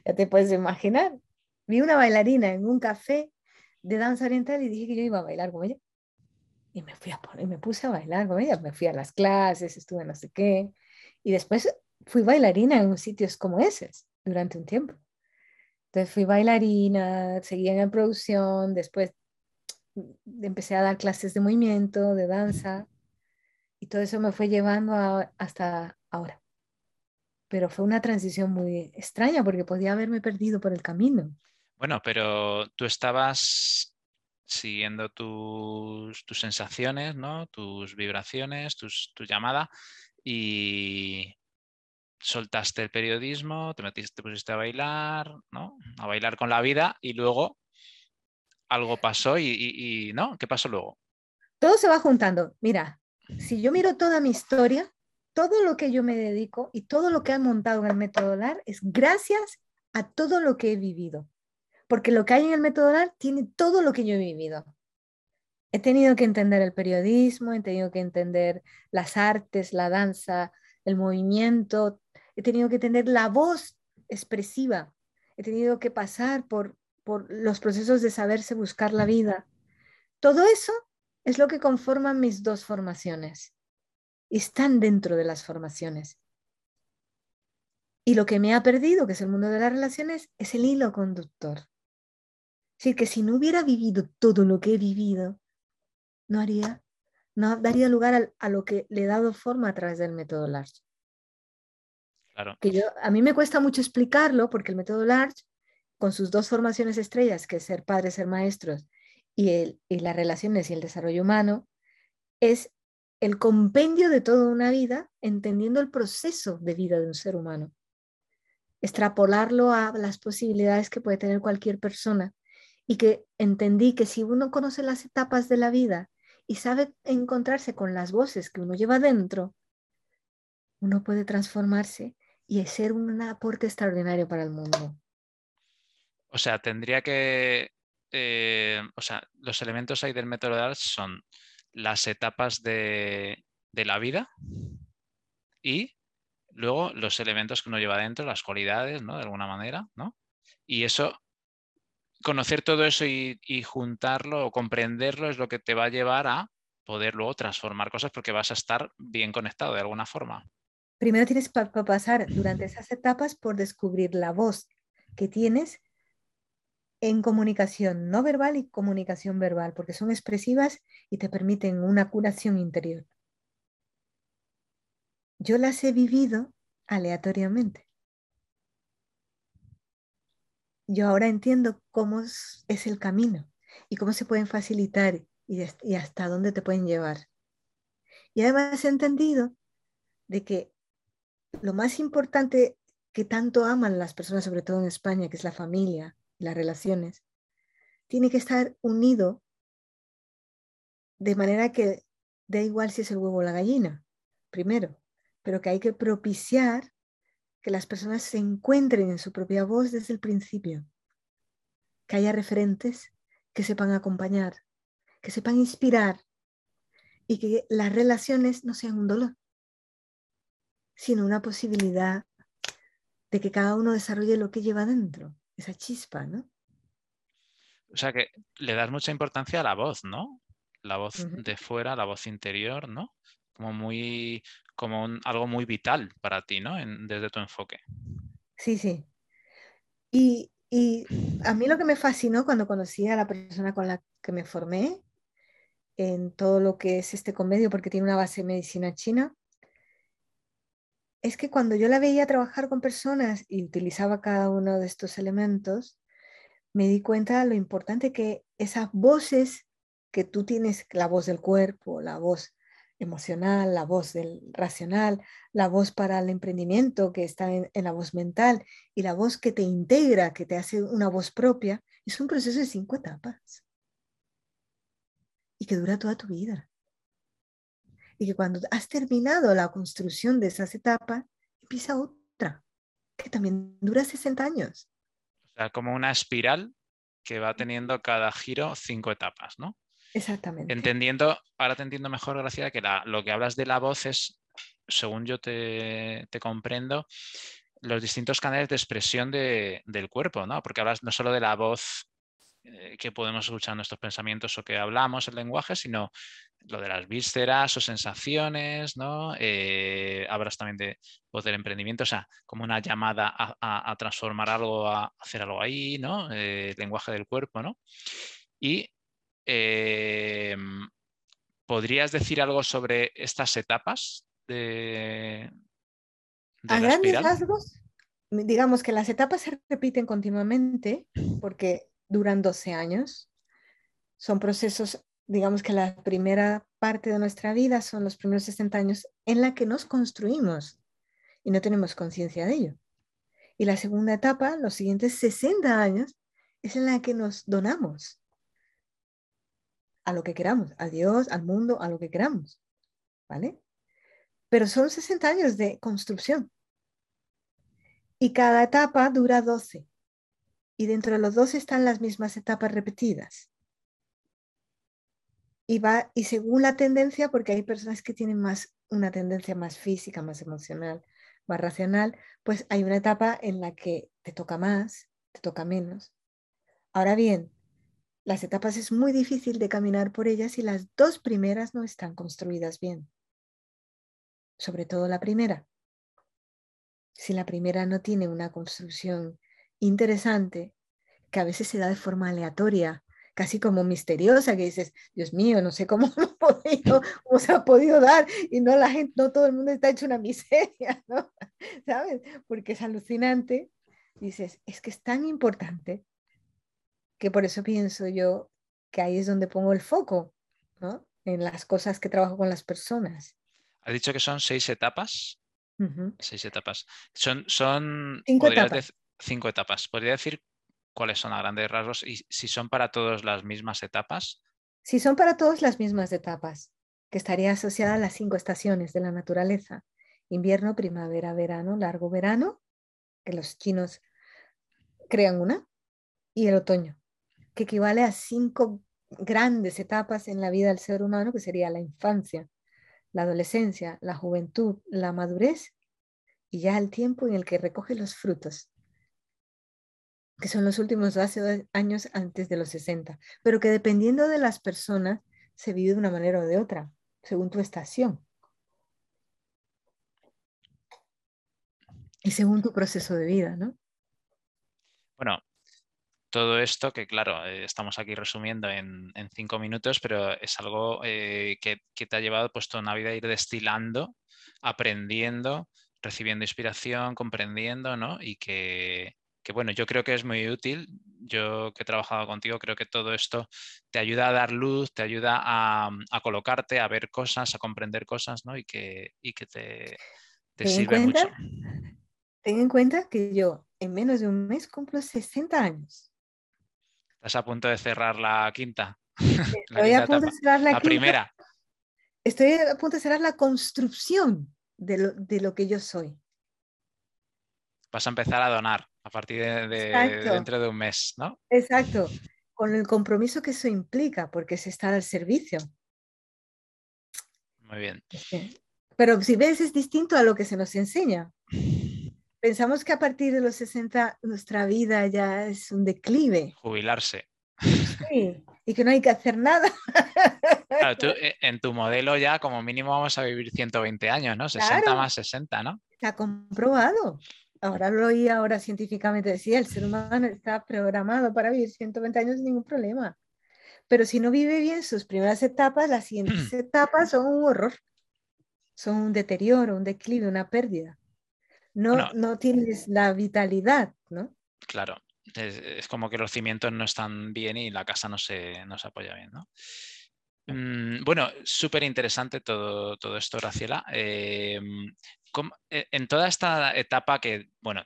ya te puedes imaginar. Vi una bailarina en un café de danza oriental y dije que yo iba a bailar con ella. Y me, fui a poner, me puse a bailar con ella. Me fui a las clases, estuve no sé qué. Y después fui bailarina en sitios como ese durante un tiempo. Entonces fui bailarina, seguía en la producción, después empecé a dar clases de movimiento, de danza, y todo eso me fue llevando hasta ahora. pero fue una transición muy extraña porque podía haberme perdido por el camino. Bueno, pero tú estabas siguiendo tus, sensaciones, ¿no? tus vibraciones, tus, tu llamada y soltaste el periodismo, te metiste, te pusiste a bailar, ¿no? A bailar con la vida y luego algo pasó y, ¿no? ¿Qué pasó luego? Todo se va juntando. Mira, si yo miro toda mi historia, todo lo que yo me dedico y todo lo que han montado en el método LAR es gracias a todo lo que he vivido. Porque lo que hay en el método LAR tiene todo lo que yo he vivido. He tenido que entender el periodismo, he tenido que entender las artes, la danza, el movimiento, he tenido que tener la voz expresiva, he tenido que pasar por, por los procesos de saberse buscar la vida. Todo eso es lo que conforman mis dos formaciones. Están dentro de las formaciones. Y lo que me ha perdido, que es el mundo de las relaciones, es el hilo conductor. Decir, que si no hubiera vivido todo lo que he vivido, no haría, no daría lugar a, lo que le he dado forma a través del método Large. Que yo, a mí me cuesta mucho explicarlo porque el método Large, con sus dos formaciones estrellas, que es ser padres, ser maestros, y, el, y las relaciones y el desarrollo humano, es el compendio de toda una vida, entendiendo el proceso de vida de un ser humano. Extrapolarlo a las posibilidades que puede tener cualquier persona y que entendí que si uno conoce las etapas de la vida y sabe encontrarse con las voces que uno lleva dentro, uno puede transformarse y ser un aporte extraordinario para el mundo. O sea, tendría que, eh, o sea, los elementos ahí del método de Arts son las etapas de, la vida y luego los elementos que uno lleva dentro, las cualidades, ¿no? De alguna manera, ¿no? Y eso, conocer todo eso y, juntarlo o comprenderlo es lo que te va a llevar a poder luego transformar cosas porque vas a estar bien conectado de alguna forma primero tienes que pasar durante esas etapas por descubrir la voz que tienes en comunicación no verbal y comunicación verbal, porque son expresivas y te permiten una curación interior. Yo las he vivido aleatoriamente. Yo ahora entiendo cómo es el camino y cómo se pueden facilitar y hasta dónde te pueden llevar. Y además he entendido de que lo más importante que tanto aman las personas, sobre todo en España, que es la familia, las relaciones, tiene que estar unido de manera que da igual si es el huevo o la gallina, primero, pero que hay que propiciar que las personas se encuentren en su propia voz desde el principio, que haya referentes que sepan acompañar, que sepan inspirar y que las relaciones no sean un dolor sino una posibilidad de que cada uno desarrolle lo que lleva dentro, esa chispa, ¿no? O sea que le das mucha importancia a la voz, ¿no? La voz de fuera, la voz interior, ¿no? Como muy, como algo muy vital para ti, ¿no? desde tu enfoque. Sí, sí. Y, y a mí lo que me fascinó cuando conocí a la persona con la que me formé en todo lo que es este convenio, porque tiene una base de medicina china, es que cuando yo la veía trabajar con personas y utilizaba cada uno de estos elementos, me di cuenta de lo importante que esas voces que tú tienes, la voz del cuerpo, la voz emocional, la voz del racional, la voz para el emprendimiento que está en, en, la voz mental y la voz que te integra, que te hace una voz propia, es un proceso de cinco etapas y que dura toda tu vida y que cuando has terminado la construcción de esas etapas, empieza otra, que también dura 60 años. O sea, como una espiral que va teniendo cada giro cinco etapas, ¿no? Exactamente. Entendiendo, ahora te entiendo mejor, Graciela, que lo que hablas de la voz es, según yo te, comprendo, los distintos canales de expresión del cuerpo, ¿no? Porque hablas no solo de la voz eh, que podemos escuchar nuestros pensamientos o que hablamos el lenguaje, sino lo de las vísceras o sensaciones, ¿no? Eh, hablas también de voz del emprendimiento, o sea, como una llamada a, transformar algo, a hacer algo ahí, ¿no? Eh, lenguaje del cuerpo, ¿no? Y ¿podrías decir algo sobre estas etapas de, a grandes rasgos, digamos que las etapas se repiten continuamente porque duran 12 años. Son procesos, digamos que la primera parte de nuestra vida son los primeros 60 años en la que nos construimos y no tenemos conciencia de ello. Y la segunda etapa, los siguientes 60 años, es en la que nos donamos a lo que queramos, a Dios, al mundo, a lo que queramos. ¿Vale? Pero son 60 años de construcción. Y cada etapa dura 12. Y dentro de los 12 están las mismas etapas repetidas. Y, va, y según la tendencia, porque hay personas que tienen más una tendencia más física, más emocional, más racional, pues hay una etapa en la que te toca más, te toca menos. Ahora bien, las etapas es muy difícil de caminar por ellas y las dos primeras no están construidas bien. Sobre todo la primera. Si la primera no tiene una construcción interesante, que a veces se da de forma aleatoria, casi como misteriosa, que dices, Dios mío, no sé cómo, cómo se ha podido dar, y no la gente, no todo el mundo está hecho una miseria, ¿no? ¿Sabes? Porque es alucinante. Dices, es que es tan importante que por eso pienso yo que ahí es donde pongo el foco, ¿no? En las cosas que trabajo con las personas. Has dicho que son seis etapas. Seis etapas. Son, son cinco etapas. cinco etapas. ¿Podría decir cuáles son a grandes rasgos y si son para todos las mismas etapas. Si son para todos las mismas etapas, que estaría asociada a las cinco estaciones de la naturaleza. Invierno, primavera, verano, largo verano, que los chinos crean una, y el otoño, que equivale a cinco grandes etapas en la vida del ser humano, que sería la infancia, la adolescencia, la juventud, la madurez y ya el tiempo en el que recoge los frutos que son los últimos 12 años antes de los 60, pero que dependiendo de las personas se vive de una manera o de otra, según tu estación. Y según tu proceso de vida, ¿no? Bueno, todo esto que claro, eh, estamos aquí resumiendo en, cinco minutos, pero es algo eh, que, que, te ha llevado pues toda una vida a ir destilando, aprendiendo, recibiendo inspiración, comprendiendo, ¿no? Y que, que bueno, yo creo que es muy útil. Yo que he trabajado contigo, creo que todo esto te ayuda a dar luz, te ayuda a, colocarte, a ver cosas, a comprender cosas, ¿no? Y que, que te, sirve mucho. Ten en cuenta que yo en menos de un mes cumplo 60 años. Estás a punto de cerrar la quinta. Estoy a punto de cerrar la, primera. Estoy a punto de cerrar la construcción de lo, de lo que yo soy. Vas a empezar a donar a partir de, dentro de un mes, ¿no? Exacto, con el compromiso que eso implica, porque es estar al servicio. Muy bien. Pero si ves, es distinto a lo que se nos enseña. Pensamos que a partir de los 60 nuestra vida ya es un declive. Jubilarse. Sí, y que no hay que hacer nada. Claro, tú, eh, en tu modelo ya como mínimo vamos a vivir 120 años, ¿no? 60 más 60, ¿no? Está comprobado ahora lo oí ahora científicamente, decía, el ser humano está programado para vivir 120 años sin ningún problema. Pero si no vive bien sus primeras etapas, las siguientes etapas son un horror. Son un deterioro, un declive, una pérdida. No, no tienes la vitalidad, ¿no? Claro, es, como que los cimientos no están bien y la casa no se, no se apoya bien, ¿no? Mm, bueno, súper interesante todo, todo esto, Graciela. Eh, eh, en toda esta etapa que, bueno,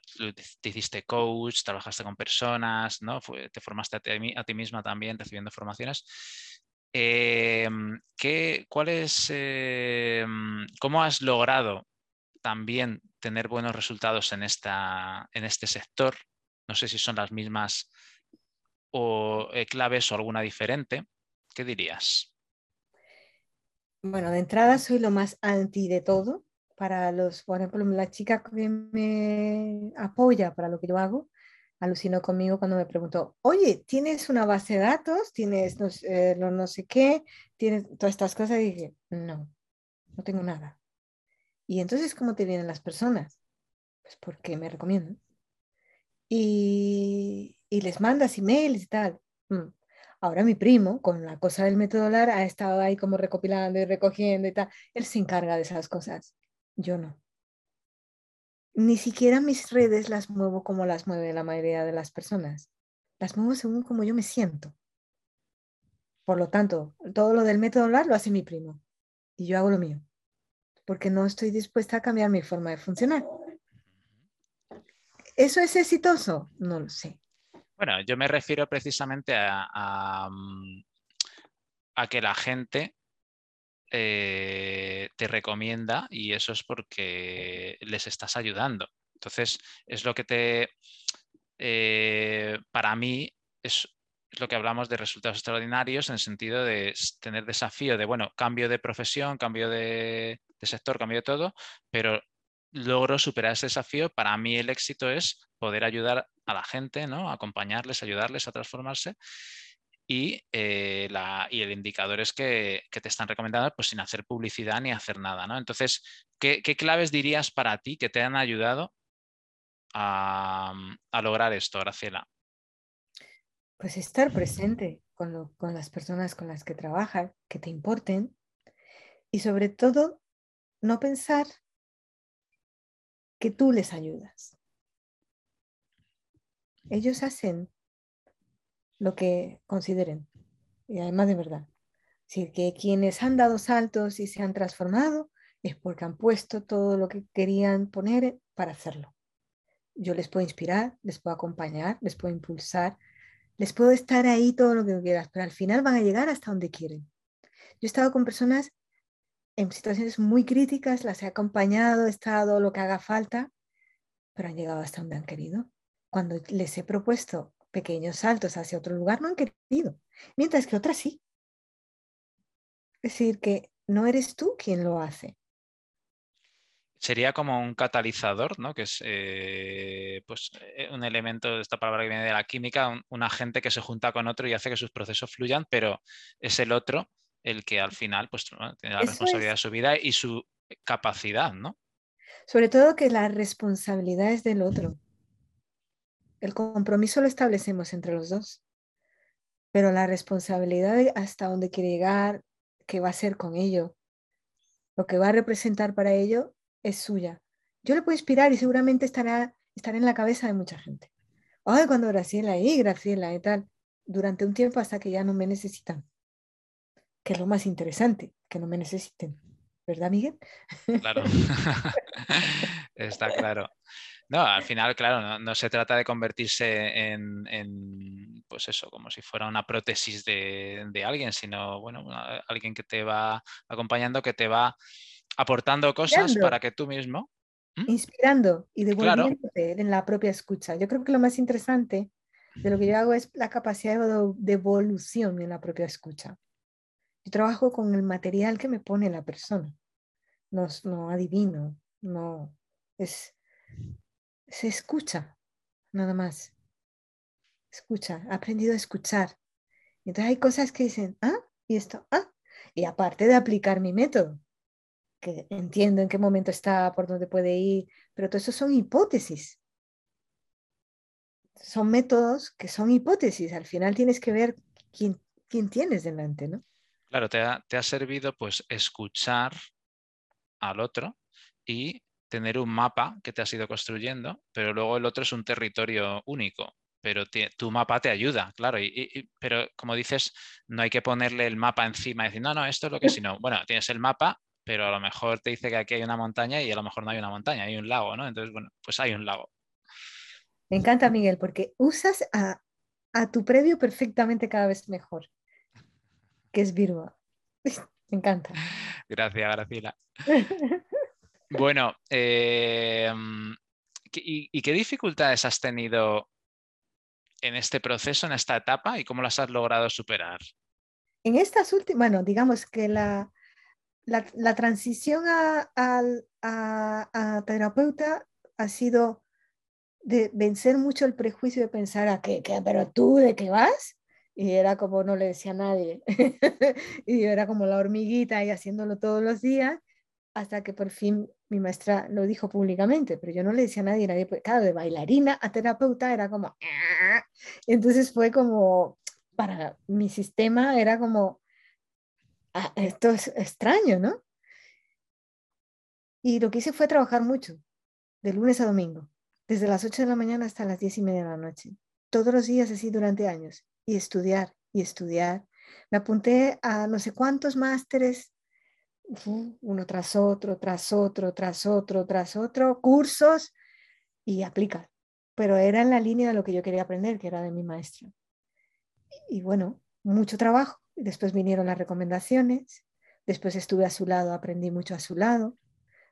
te hiciste coach, trabajaste con personas, ¿no? te formaste a ti, misma también recibiendo formaciones. Em, ¿qué, cuál es, em, ¿Cómo has logrado también tener buenos resultados en, esta, en este sector? No sé si son las mismas o eh, claves o alguna diferente. ¿Qué dirías? Bueno, de entrada soy lo más anti de todo para los, por ejemplo, la chica que me apoya para lo que yo hago, alucinó conmigo cuando me preguntó, oye, ¿tienes una base de datos? ¿Tienes no, eh, no, sé qué? ¿Tienes todas estas cosas? Y dije, no, no tengo nada. Y entonces, ¿cómo te vienen las personas? Pues porque me recomiendan. Y, les mandas emails y tal. Mm. Ahora mi primo, con la cosa del método LAR, ha estado ahí como recopilando y recogiendo y tal. Él se encarga de esas cosas. Yo no. ni siquiera mis redes las muevo como las mueve la mayoría de las personas. Las muevo según como yo me siento. Por lo tanto, todo lo del método LAR lo hace mi primo y yo hago lo mío, porque no estoy dispuesta a cambiar mi forma de funcionar. ¿Eso es exitoso? No lo sé. Bueno, yo me refiero precisamente a, mm, que la gente eh, te recomienda y eso es porque les estás ayudando. Entonces, es lo que te, eh, para mí, es, lo que hablamos de resultados extraordinarios en el sentido de tener desafío de, bueno, cambio de profesión, cambio de, sector, cambio de todo, pero logro superar ese desafío, para mí el éxito es poder ayudar a la gente, ¿no? acompañarles, ayudarles a transformarse. Y, eh, y el indicador es que, te están recomendando pues, sin hacer publicidad ni hacer nada. ¿no? Entonces, ¿qué, claves dirías para ti que te han ayudado a, lograr esto, Graciela? Pues estar presente con, con las personas con las que trabajas, que te importen, y sobre todo no pensar que tú les ayudas. Ellos hacen lo que consideren, y además de verdad. Si que quienes han dado saltos y se han transformado es porque han puesto todo lo que querían poner para hacerlo. Yo les puedo inspirar, les puedo acompañar, les puedo impulsar, les puedo estar ahí todo lo que quieras, pero al final van a llegar hasta donde quieren. Yo he estado con personas en situaciones muy críticas, las he acompañado, he estado lo que haga falta, pero han llegado hasta donde han querido. Cuando les he propuesto pequeños saltos hacia otro lugar, no han querido, mientras que otras sí. Es decir, que no eres tú quien lo hace. Sería como un catalizador, ¿no? que es eh, pues, eh, un elemento de esta palabra que viene de la química, un, un agente que se junta con otro y hace que sus procesos fluyan, pero es el otro el que al final pues, tiene la responsabilidad de su vida y su capacidad, ¿no? Sobre todo que la responsabilidad es del otro. El compromiso lo establecemos entre los dos, pero la responsabilidad de hasta dónde quiere llegar, qué va a hacer con ello, lo que va a representar para ello es suya. Yo le puedo inspirar y seguramente estará, en la cabeza de mucha gente. Ay, cuando Graciela y Graciela y tal, durante un tiempo hasta que ya no me necesitan que es lo más interesante, que no me necesiten. ¿Verdad, Miguel? Claro, está claro. No, al final, claro, no, se trata de convertirse en, pues eso, como si fuera una prótesis de, alguien, sino, bueno, alguien que te va acompañando, que te va aportando cosas para que tú mismo... Inspirando y devolviéndote en la propia escucha. Yo creo que lo más interesante de lo que yo hago es la capacidad de devolución en la propia escucha. Yo trabajo con el material que me pone la persona. No, no adivino, no. Es, se escucha, nada más. Escucha, he aprendido a escuchar. Entonces hay cosas que dicen, ah, y esto, ah. Y aparte de aplicar mi método, que entiendo en qué momento está, por dónde puede ir, pero todo eso son hipótesis. Son métodos que son hipótesis. Al final tienes que ver quién, quién tienes delante, ¿no? Claro, te ha, servido pues escuchar al otro y tener un mapa que te has ido construyendo, pero luego el otro es un territorio único, pero tu mapa te ayuda, claro, y, pero como dices, no hay que ponerle el mapa encima y decir, no, no, esto es lo que sino, bueno, tienes el mapa, pero a lo mejor te dice que aquí hay una montaña y a lo mejor no hay una montaña, hay un lago, ¿no? Entonces, bueno, pues hay un lago. Me encanta, Miguel, porque usas a, a tu previo perfectamente cada vez mejor que es Virgo. Me encanta. Gracias, Graciela. bueno, eh, ¿y, qué dificultades has tenido en este proceso, en esta etapa, y cómo las has logrado superar? En estas últimas, bueno, digamos que la, la, transición a, terapeuta ha sido de vencer mucho el prejuicio de pensar a qué, pero tú de qué vas y era como no le decía a nadie. y era como la hormiguita ahí haciéndolo todos los días, hasta que por fin mi maestra lo dijo públicamente, pero yo no le decía a nadie, nadie claro, de bailarina a terapeuta era como, ah". entonces fue como, para mi sistema era como, ah, esto es extraño, ¿no? Y lo que hice fue trabajar mucho, de lunes a domingo, desde las 8 de la mañana hasta las 10 y media de la noche. Todos los días así durante años. Y estudiar, y estudiar. Me apunté a no sé cuántos másteres, uno tras otro, tras otro, tras otro, tras otro, cursos y aplicar. Pero era en la línea de lo que yo quería aprender, que era de mi maestro. Y bueno, mucho trabajo. Después vinieron las recomendaciones. Después estuve a su lado, aprendí mucho a su lado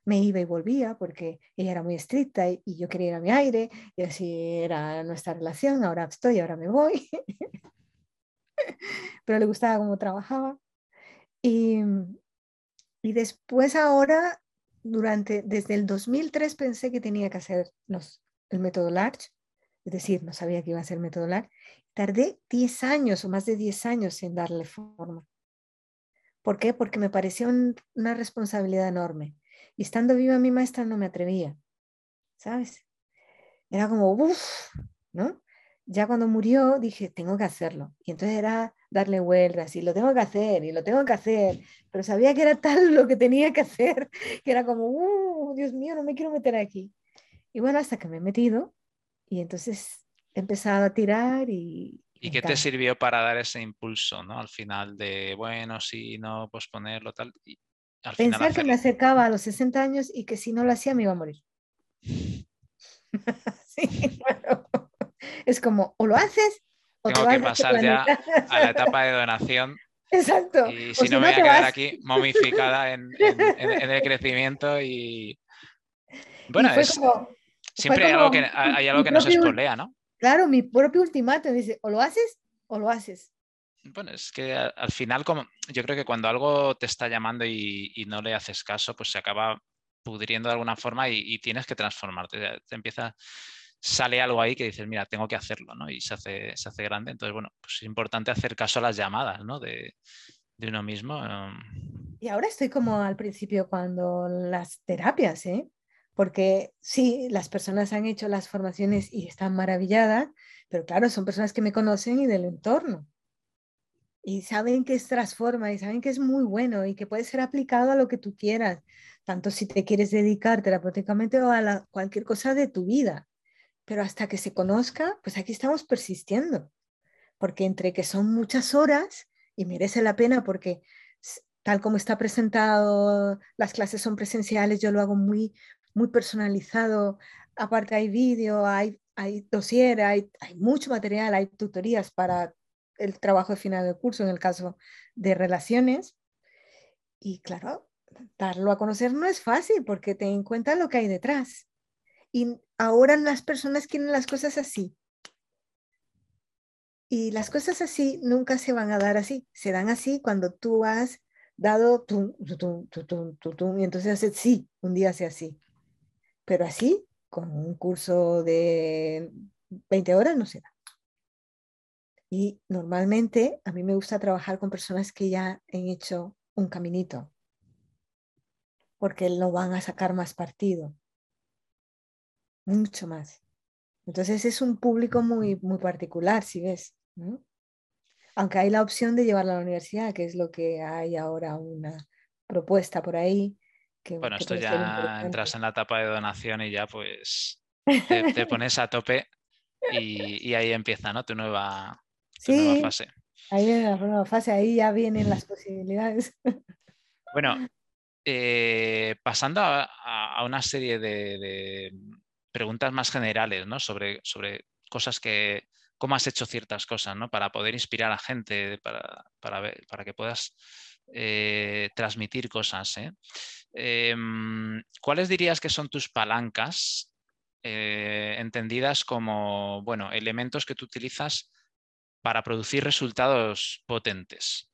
me iba y volvía porque ella era muy estricta y, yo quería ir a mi aire y así era nuestra relación, ahora estoy, ahora me voy. Pero le gustaba cómo trabajaba. Y, y después ahora, durante, desde el 2003 pensé que tenía que hacer los, el método Large, es decir, no sabía que iba a ser el método Large. Tardé 10 años o más de 10 años en darle forma. ¿Por qué? Porque me pareció una responsabilidad enorme. Y estando viva mi maestra no me atrevía, ¿sabes? Era como, uff, ¿no? Ya cuando murió dije, tengo que hacerlo. Y entonces era darle vueltas y lo tengo que hacer y lo tengo que hacer. Pero sabía que era tal lo que tenía que hacer, que era como, uh, Dios mío, no me quiero meter aquí. Y bueno, hasta que me he metido y entonces empezado a tirar y... ¿Y qué te sirvió para dar ese impulso, ¿no? Al final de, bueno, sí, no, posponerlo, tal. Y Pensar que me acercaba a los 60 años y que si no lo hacía me iba a morir. Es como, o lo haces o Tengo que pasar ya a la etapa de donación. Exacto. Y si, no, me voy a quedar aquí momificada en, el crecimiento y... Bueno, es... siempre hay, algo que, hay algo que nos espolea, ¿no? Claro, mi propio ultimátum dice, o lo haces o lo haces. Bueno, es que al final, como yo creo que cuando algo te está llamando y, no le haces caso, pues se acaba pudriendo de alguna forma y, tienes que transformarte. Te empieza, sale algo ahí que dices, mira, tengo que hacerlo, ¿no? Y se hace, se hace grande. Entonces, bueno, pues es importante hacer caso a las llamadas, ¿no? De, de uno mismo. Em. Y ahora estoy como al principio cuando las terapias, ¿eh? Porque sí, las personas han hecho las formaciones y están maravilladas, pero claro, son personas que me conocen y del entorno y saben que es transforma y saben que es muy bueno y que puede ser aplicado a lo que tú quieras, tanto si te quieres dedicar terapéuticamente o a cualquier cosa de tu vida. Pero hasta que se conozca, pues aquí estamos persistiendo, porque entre que son muchas horas y merece la pena porque tal como está presentado, las clases son presenciales, yo lo hago muy, muy personalizado, aparte hay vídeo, hay, hay dossier, hay, hay mucho material, hay tutorías para el trabajo de final de curso en el caso de relaciones. Y claro, darlo a conocer no es fácil porque te en cuenta lo que hay detrás. Y ahora las personas quieren las cosas así. Y las cosas así nunca se van a dar así. Se dan así cuando tú has dado tu, y entonces haces sí, un día sea así. Pero así, con un curso de 20 horas, no se da. Y normalmente a mí me gusta trabajar con personas que ya han hecho un caminito, porque lo van a sacar más partido, mucho más. Entonces es un público muy, muy particular, si ves. Aunque hay la opción de llevarlo a la universidad, que es lo que hay ahora una propuesta por ahí. Que, bueno, esto ya entras en la etapa de donación y ya pues te, pones a tope y, y, ahí empieza ¿no? tu nueva, Sí, ahí en la nueva fase, ahí ya vienen las posibilidades. Bueno, eh, pasando a, una serie de, preguntas más generales, ¿no? Sobre, sobre cosas que, cómo has hecho ciertas cosas, ¿no? Para poder inspirar a gente, para, para, que puedas eh, transmitir cosas. ¿eh? Em, ¿Cuáles dirías que son tus palancas entendidas como, bueno, elementos que tú utilizas para producir resultados potentes?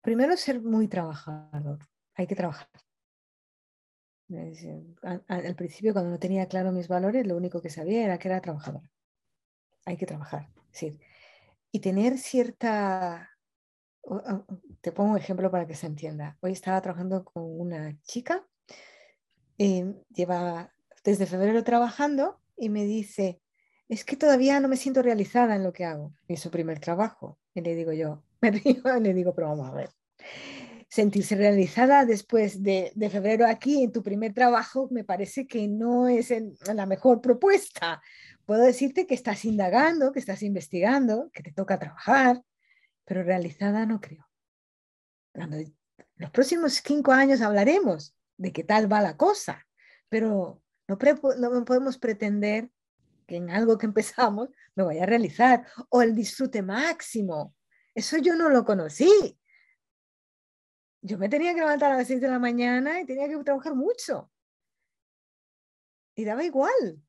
Primero ser muy trabajador, hay que trabajar. Al principio, cuando no tenía claro mis valores, lo único que sabía era que era trabajador. Hay que trabajar. Sí. Y tener cierta... Te pongo un ejemplo para que se entienda. Hoy estaba trabajando con una chica, eh, lleva desde febrero trabajando y me dice, es que todavía no me siento realizada en lo que hago. Es su primer trabajo. Y le digo yo, me río y le digo, pero vamos a ver. Sentirse realizada después de, febrero aquí en tu primer trabajo me parece que no es la mejor propuesta. Puedo decirte que estás indagando, que estás investigando, que te toca trabajar, pero realizada no creo. Cuando los próximos cinco años hablaremos de qué tal va la cosa, pero no, no podemos pretender que en algo que empezamos me vaya a realizar o el disfrute máximo. Eso yo no lo conocí yo me tenía que levantar a las 6 de la mañana y tenía que trabajar mucho. Y daba igual.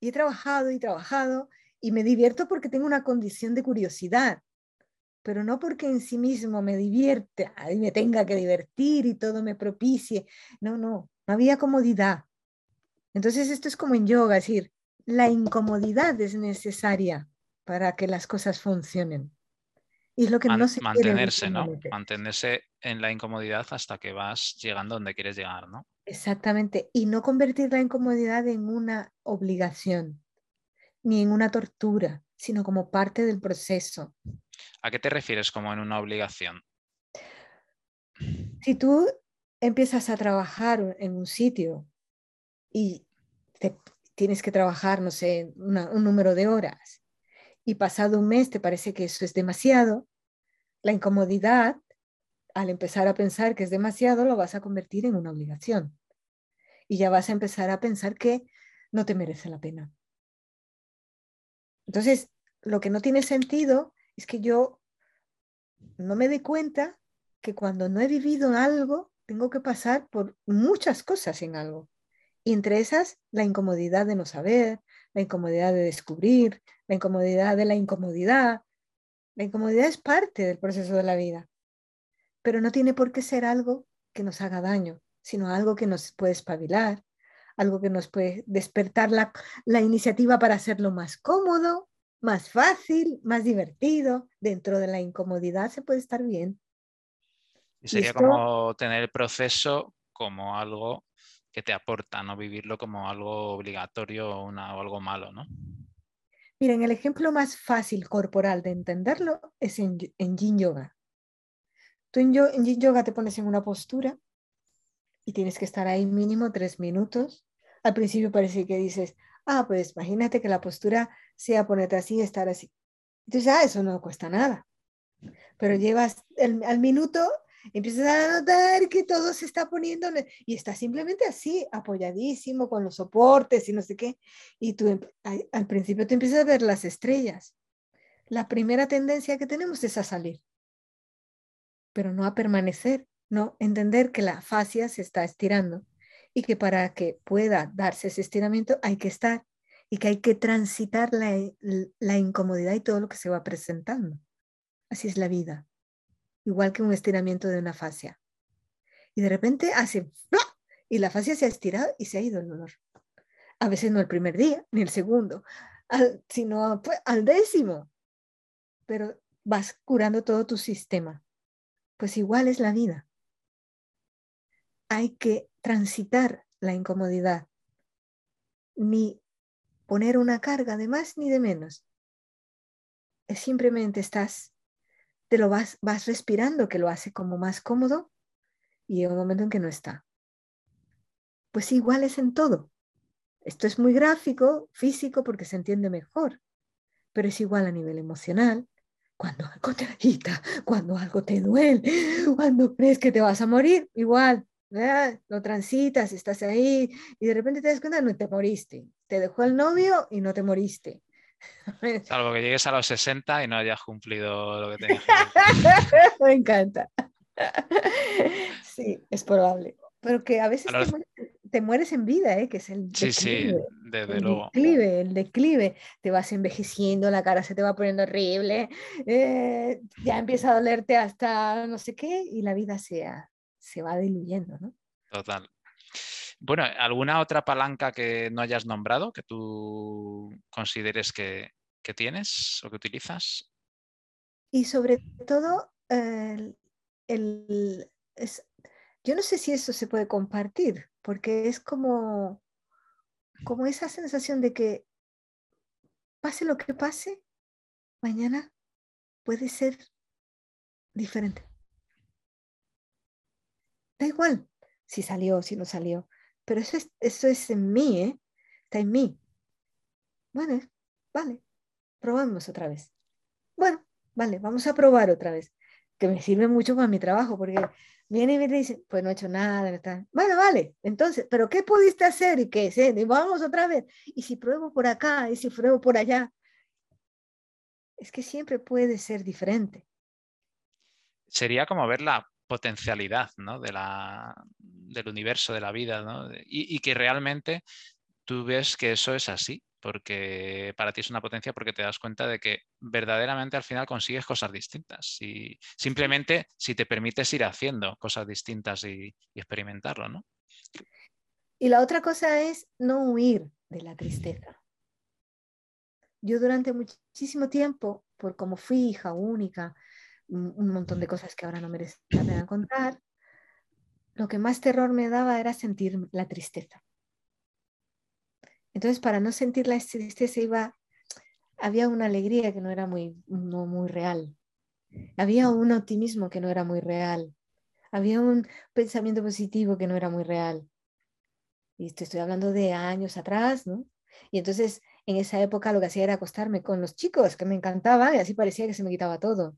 Y he trabajado y trabajado y me divierto porque tengo una condición de curiosidad, pero no porque en sí mismo me divierte y me tenga que divertir y todo me propicie. No, no, no había comodidad. Entonces esto es como en yoga, es decir, la incomodidad es necesaria para que las cosas funcionen. Y es lo que no se mantenerse, ¿no? Mantenerse en la incomodidad hasta que vas llegando donde quieres llegar, ¿no? Exactamente. Y no convertir la incomodidad en una obligación, ni en una tortura, sino como parte del proceso. ¿A qué te refieres como en una obligación? Si tú empiezas a trabajar en un sitio y tienes que trabajar, no sé, un número de horas y pasado un mes te parece que eso es demasiado, la incomodidad, al empezar a pensar que es demasiado, lo vas a convertir en una obligación. Y ya vas a empezar a pensar que no te merece la pena. Entonces, lo que no tiene sentido es que yo no me dé cuenta que cuando no he vivido algo, tengo que pasar por muchas cosas en algo. Y entre esas, la incomodidad de no saber, la incomodidad de descubrir, la incomodidad de la incomodidad. La incomodidad es parte del proceso de la vida, pero no tiene por qué ser algo que nos haga daño, sino algo que nos puede espabilar, algo que nos puede despertar la, la iniciativa para hacerlo más cómodo, más fácil, más divertido. Dentro de la incomodidad se puede estar bien. Y sería como tener el proceso como algo que te aporta, no vivirlo como algo obligatorio o, una, o algo malo, ¿no? Miren, el ejemplo más fácil corporal de entenderlo es en, en Yin Yoga. Tú en, en Yin Yoga te pones en una postura y tienes que estar ahí mínimo tres minutos. Al principio parece que dices, ah, pues imagínate que la postura sea ponerte así y estar así. Entonces, ah, eso no cuesta nada. Pero llevas el, al minuto empiezas a notar que todo se está poniendo y está simplemente así, apoyadísimo con los soportes y no sé qué. Y tú em, al principio te empiezas a ver las estrellas. La primera tendencia que tenemos es a salir, pero no a permanecer, no entender que la fascia se está estirando y que para que pueda darse ese estiramiento hay que estar y que hay que transitar la, la incomodidad y todo lo que se va presentando. Así es la vida igual que un estiramiento de una fascia. Y de repente hace y la fascia se ha estirado y se ha ido el dolor. A veces no el primer día ni el segundo, sino pues, al décimo. Pero vas curando todo tu sistema. Pues igual es la vida. Hay que transitar la incomodidad, ni poner una carga de más ni de menos. Simplemente estás te lo vas, vas respirando, que lo hace como más cómodo y llega un momento en que no está. Pues igual es en todo. Esto es muy gráfico, físico, porque se entiende mejor, pero es igual a nivel emocional. Cuando algo te agita, cuando algo te duele, cuando crees que te vas a morir, igual, lo transitas, estás ahí y de repente te das cuenta, no te moriste. Te dejó el novio y no te moriste. Salvo que llegues a los 60 y no hayas cumplido lo que tenías Me encanta. Sí, es probable. Pero que a veces te, mueres, en vida, ¿eh? que es el declive. Sí, sí, desde el luego. Declive, el declive. Te vas envejeciendo, la cara se te va poniendo horrible, eh, ya empieza a dolerte hasta no sé qué y la vida se, se va diluyendo, ¿no? Total. Bueno, ¿alguna otra palanca que no hayas nombrado que tú consideres que, tienes o que utilizas? Y sobre todo, el, yo no sé si eso se puede compartir, porque es como, como esa sensación de que pase lo que pase, mañana puede ser diferente. igual si salió o si no salió, pero eso es, eso es en mí, ¿eh? está en mí. Bueno, vale, probamos otra vez. Bueno, vale, vamos a probar otra vez, que me sirve mucho para mi trabajo, porque viene y me dice, pues no he hecho nada, está. bueno, vale, entonces, pero ¿qué pudiste hacer? ¿Y qué? ¿Sí? Y vamos otra vez. Y si pruebo por acá, y si pruebo por allá, es que siempre puede ser diferente. Sería como ver la potencialidad ¿no? de la, del universo, de la vida, ¿no? y, que realmente tú ves que eso es así, porque para ti es una potencia porque te das cuenta de que verdaderamente al final consigues cosas distintas y simplemente si te permites ir haciendo cosas distintas y, experimentarlo, ¿no? Y la otra cosa es no huir de la tristeza. Yo durante muchísimo tiempo, por como fui hija única, un montón de cosas que ahora no merece la pena contar, lo que más terror me daba era sentir la tristeza. Entonces, para no sentir la tristeza, iba, había una alegría que no era muy, no muy real. Había un optimismo que no era muy real. Había un pensamiento positivo que no era muy real. Y estoy hablando de años atrás, ¿no? Y entonces, en esa época lo que hacía era acostarme con los chicos, que me encantaba, y así parecía que se me quitaba todo.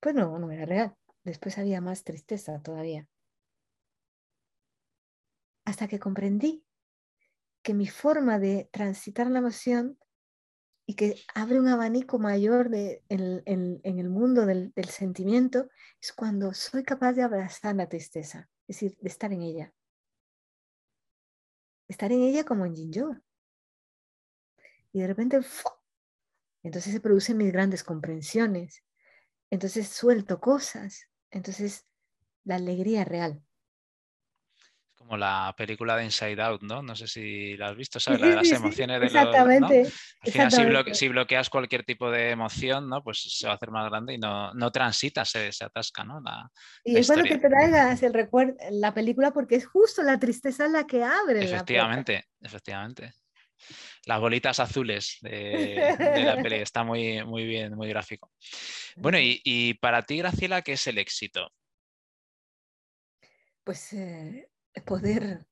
Pues no, no era real. Después había más tristeza todavía. Hasta que comprendí que mi forma de transitar la emoción y que abre un abanico mayor en, el mundo del, sentimiento es cuando soy capaz de abrazar la tristeza, es decir, de estar en ella. Estar en ella como en Jinjo. Y de repente, entonces se producen mis grandes comprensiones. Entonces suelto cosas. Entonces la alegría real como la película de Inside Out, ¿no? No sé si la has visto, ¿sabes? La de las emociones de exactamente, los, Al final, si, bloqueas cualquier tipo de emoción, ¿no? Pues se va a hacer más grande y no, no transita, se, se atasca, ¿no? y es bueno que traigas el recuerdo, la película porque es justo la tristeza la que abre. Efectivamente, efectivamente. Las bolitas azules de, la peli, está muy, muy bien, muy gráfico. Bueno, y, y para ti, Graciela, ¿qué es el éxito? Pues eh, poder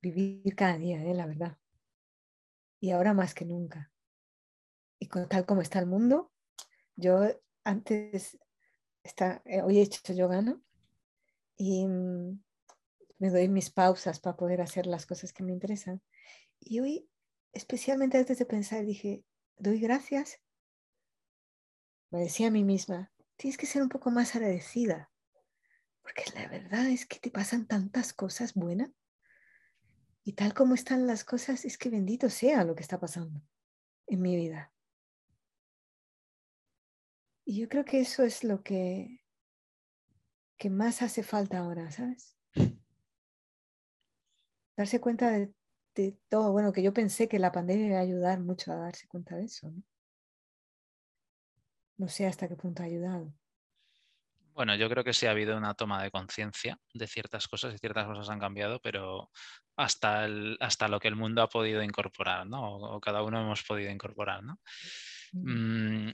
vivir cada día, ¿eh? la verdad. Y ahora más que nunca. Y con tal como está el mundo, yo antes, está, eh, hoy he hecho yoga, ¿no? Y mm, me doy mis pausas para poder hacer las cosas que me interesan. Y hoy, especialmente antes de pensar, dije, doy gracias. Me decía a mí misma, tienes que ser un poco más agradecida porque la verdad es que te pasan tantas cosas buenas. Y tal como están las cosas, es que bendito sea lo que está pasando en mi vida. Y yo creo que eso es lo que, que más hace falta ahora, ¿sabes? Darse cuenta de, de, todo. Bueno, que yo pensé que la pandemia iba a ayudar mucho a darse cuenta de eso. ¿no? no sé hasta qué punto ha ayudado. Bueno, yo creo que sí ha habido una toma de conciencia de ciertas cosas y ciertas cosas han cambiado, pero hasta, hasta lo que el mundo ha podido incorporar, ¿no? O, cada uno hemos podido incorporar, ¿no? Mm,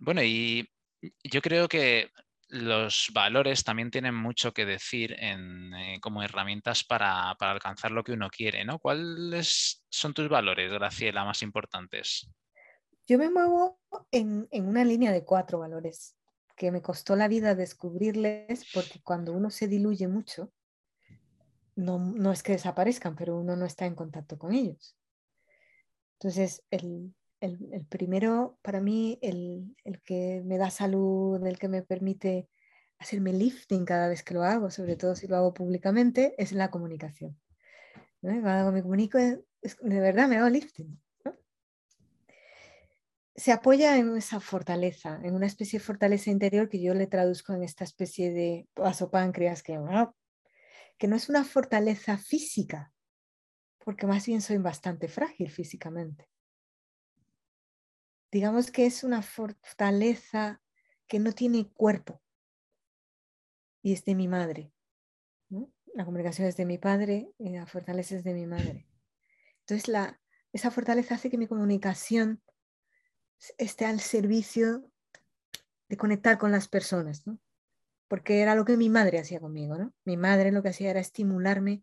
bueno, y yo creo que los valores también tienen mucho que decir en, eh, como herramientas para, alcanzar lo que uno quiere, ¿no? ¿Cuáles son tus valores, Graciela, más importantes? Yo me muevo en una línea de cuatro valores que me costó la vida descubrirles porque cuando uno se diluye mucho, no, no es que desaparezcan, pero uno no está en contacto con ellos. Entonces, el, el, el primero, para mí, el, el, que me da salud, el que me permite hacerme lifting cada vez que lo hago, sobre todo si lo hago públicamente, es la comunicación. Cuando me comunico, de verdad me hago lifting se apoya en esa fortaleza, en una especie de fortaleza interior que yo le traduzco en esta especie de vasopáncreas que, que no es una fortaleza física, porque más bien soy bastante frágil físicamente. Digamos que es una fortaleza que no tiene cuerpo y es de mi madre. La comunicación es de mi padre y la fortaleza es de mi madre. Entonces, la, esa fortaleza hace que mi comunicación esté al servicio de conectar con las personas, ¿no? porque era lo que mi madre hacía conmigo, ¿no? Mi madre lo que hacía era estimularme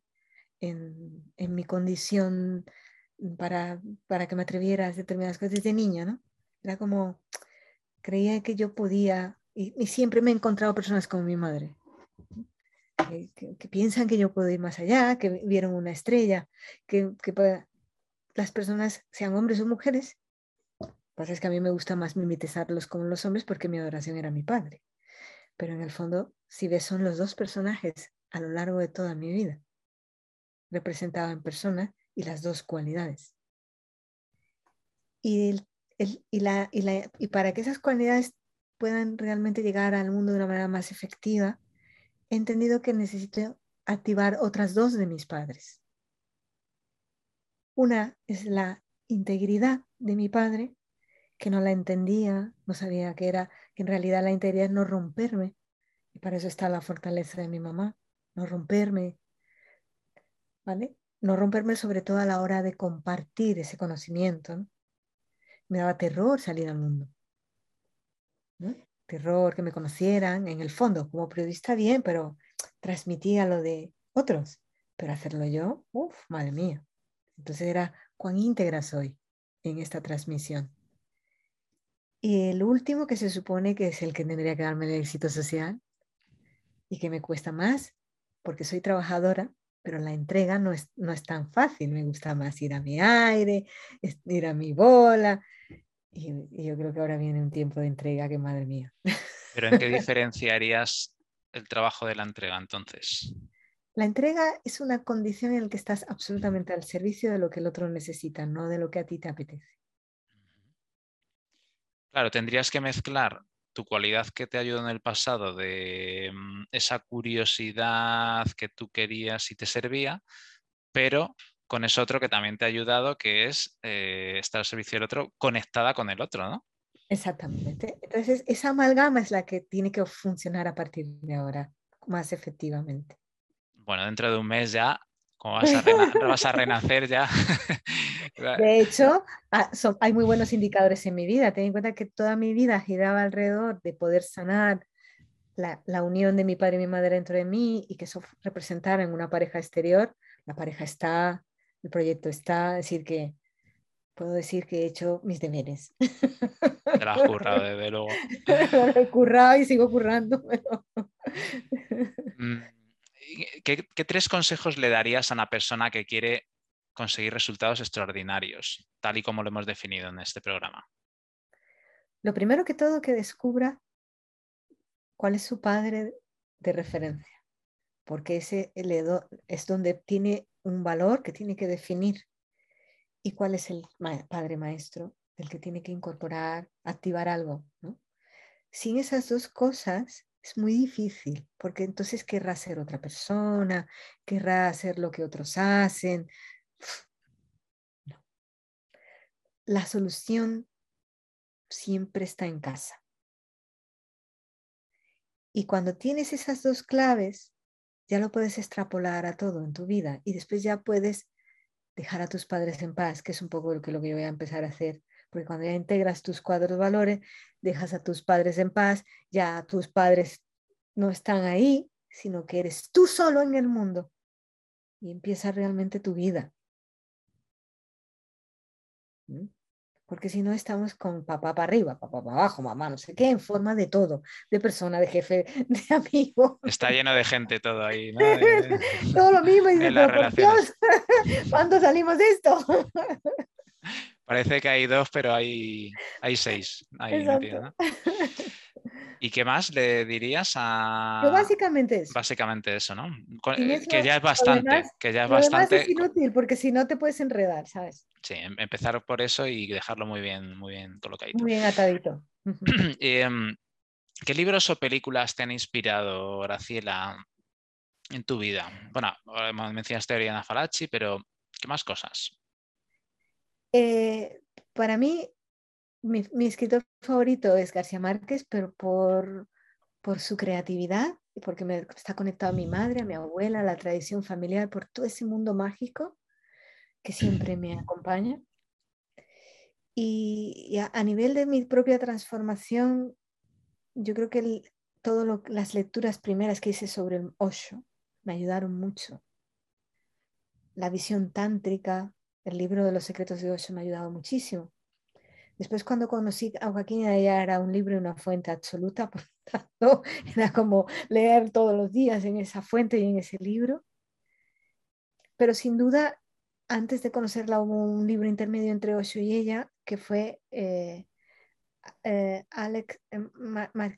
en, en mi condición para, para que me atreviera a determinadas cosas desde niña, ¿no? Era como, creía que yo podía, y, siempre me he encontrado personas como mi madre, que, que, piensan que yo puedo ir más allá, que vieron una estrella, que, que las personas, sean hombres o mujeres, pasa es que a mí me gusta más mimetizarlos como los hombres porque mi adoración era mi padre. Pero en el fondo, si ves, son los dos personajes a lo largo de toda mi vida, representado en persona y las dos cualidades. Y, el, y, para que esas cualidades puedan realmente llegar al mundo de una manera más efectiva, he entendido que necesito activar otras dos de mis padres. Una es la integridad de mi padre, que no la entendía, no sabía que era, que en realidad la integridad es no romperme. Y para eso está la fortaleza de mi mamá, no romperme, ¿vale? No romperme sobre todo a la hora de compartir ese conocimiento. Me daba terror salir al mundo. Terror que me conocieran, en el fondo, como periodista bien, pero transmitía lo de otros. Pero hacerlo yo, uff, madre mía. Entonces era cuán íntegra soy en esta transmisión. Y el último, que se supone que es el que tendría que darme el éxito social y que me cuesta más, porque soy trabajadora, pero la entrega no es, no es tan fácil. Me gusta más ir a mi aire, ir a mi bola. Y, y yo creo que ahora viene un tiempo de entrega que madre mía. ¿Pero en qué diferenciarías el trabajo de la entrega entonces? La entrega es una condición en la que estás absolutamente al servicio de lo que el otro necesita, no de lo que a ti te apetece. Claro, tendrías que mezclar tu cualidad que te ayudó en el pasado de mm, esa curiosidad que tú querías y te servía, pero con eso otro que también te ha ayudado, que es eh, estar al servicio del otro, conectada con el otro, ¿no? Exactamente. Entonces, esa amalgama es la que tiene que funcionar a partir de ahora más efectivamente. Bueno, dentro de un mes ya como vas a, renacer ya. De hecho, hay muy buenos indicadores en mi vida. Ten en cuenta que toda mi vida giraba alrededor de poder sanar la, unión de mi padre y mi madre dentro de mí y que eso representara en una pareja exterior. La pareja está, el proyecto está, es decir, que puedo decir que he hecho mis deberes. Te la has currado, desde luego. he currado y sigo currando. Mm, ¿qué, tres consejos le darías a una persona que quiere conseguir resultados extraordinarios, tal y como lo hemos definido en este programa? Lo primero que todo, que descubra cuál es su padre de referencia, porque ese es donde tiene un valor que tiene que definir y cuál es el padre maestro del que tiene que incorporar, activar algo. Sin esas dos cosas, es muy difícil, porque entonces querrá ser otra persona, querrá hacer lo que otros hacen. La solución siempre está en casa. Y cuando tienes esas dos claves, ya lo puedes extrapolar a todo en tu vida y después ya puedes dejar a tus padres en paz, que es un poco lo que, lo que yo voy a empezar a hacer porque cuando ya integras tus cuadros valores, dejas a tus padres en paz, ya tus padres no están ahí, sino que eres tú solo en el mundo y empieza realmente tu vida. ¿Mm? Porque si no estamos con papá para arriba, papá para abajo, mamá, no sé qué, en forma de todo, de persona, de jefe, de amigo. Está lleno de gente todo ahí, ¿no? todo lo mismo y Dios, ¿cuándo salimos de esto? Parece que hay dos, pero hay, hay seis. ¿Y qué más le dirías a...? básicamente eso. Básicamente eso, ¿no? Eh, que ya es bastante. que ya es bastante... es inútil porque si no te puedes enredar, ¿sabes? Sí, em, empezar por eso y dejarlo muy bien, muy bien colocadito. Muy bien atadito. Em, ¿Qué libros o películas te han inspirado, Graciela, en tu vida? Bueno, mencionaste a Oriana Falachi, pero ¿qué más cosas? Eh, para mí, mi, escritor favorito es García Márquez, pero por, por su creatividad y porque me está conectado a mi madre, a mi abuela, a la tradición familiar, por todo ese mundo mágico que siempre me acompaña. Y, a, nivel de mi propia transformación, yo creo que todas las lecturas primeras que hice sobre el Osho me ayudaron mucho. La visión tántrica, el libro de los secretos de Osho me ha ayudado muchísimo. Después cuando conocí a Joaquín ya era un libro y una fuente absoluta, por tanto era como leer todos los días en esa fuente y en ese libro. Pero sin duda, antes de conocerla hubo un libro intermedio entre Osho y ella que fue eh, eh, Alex eh,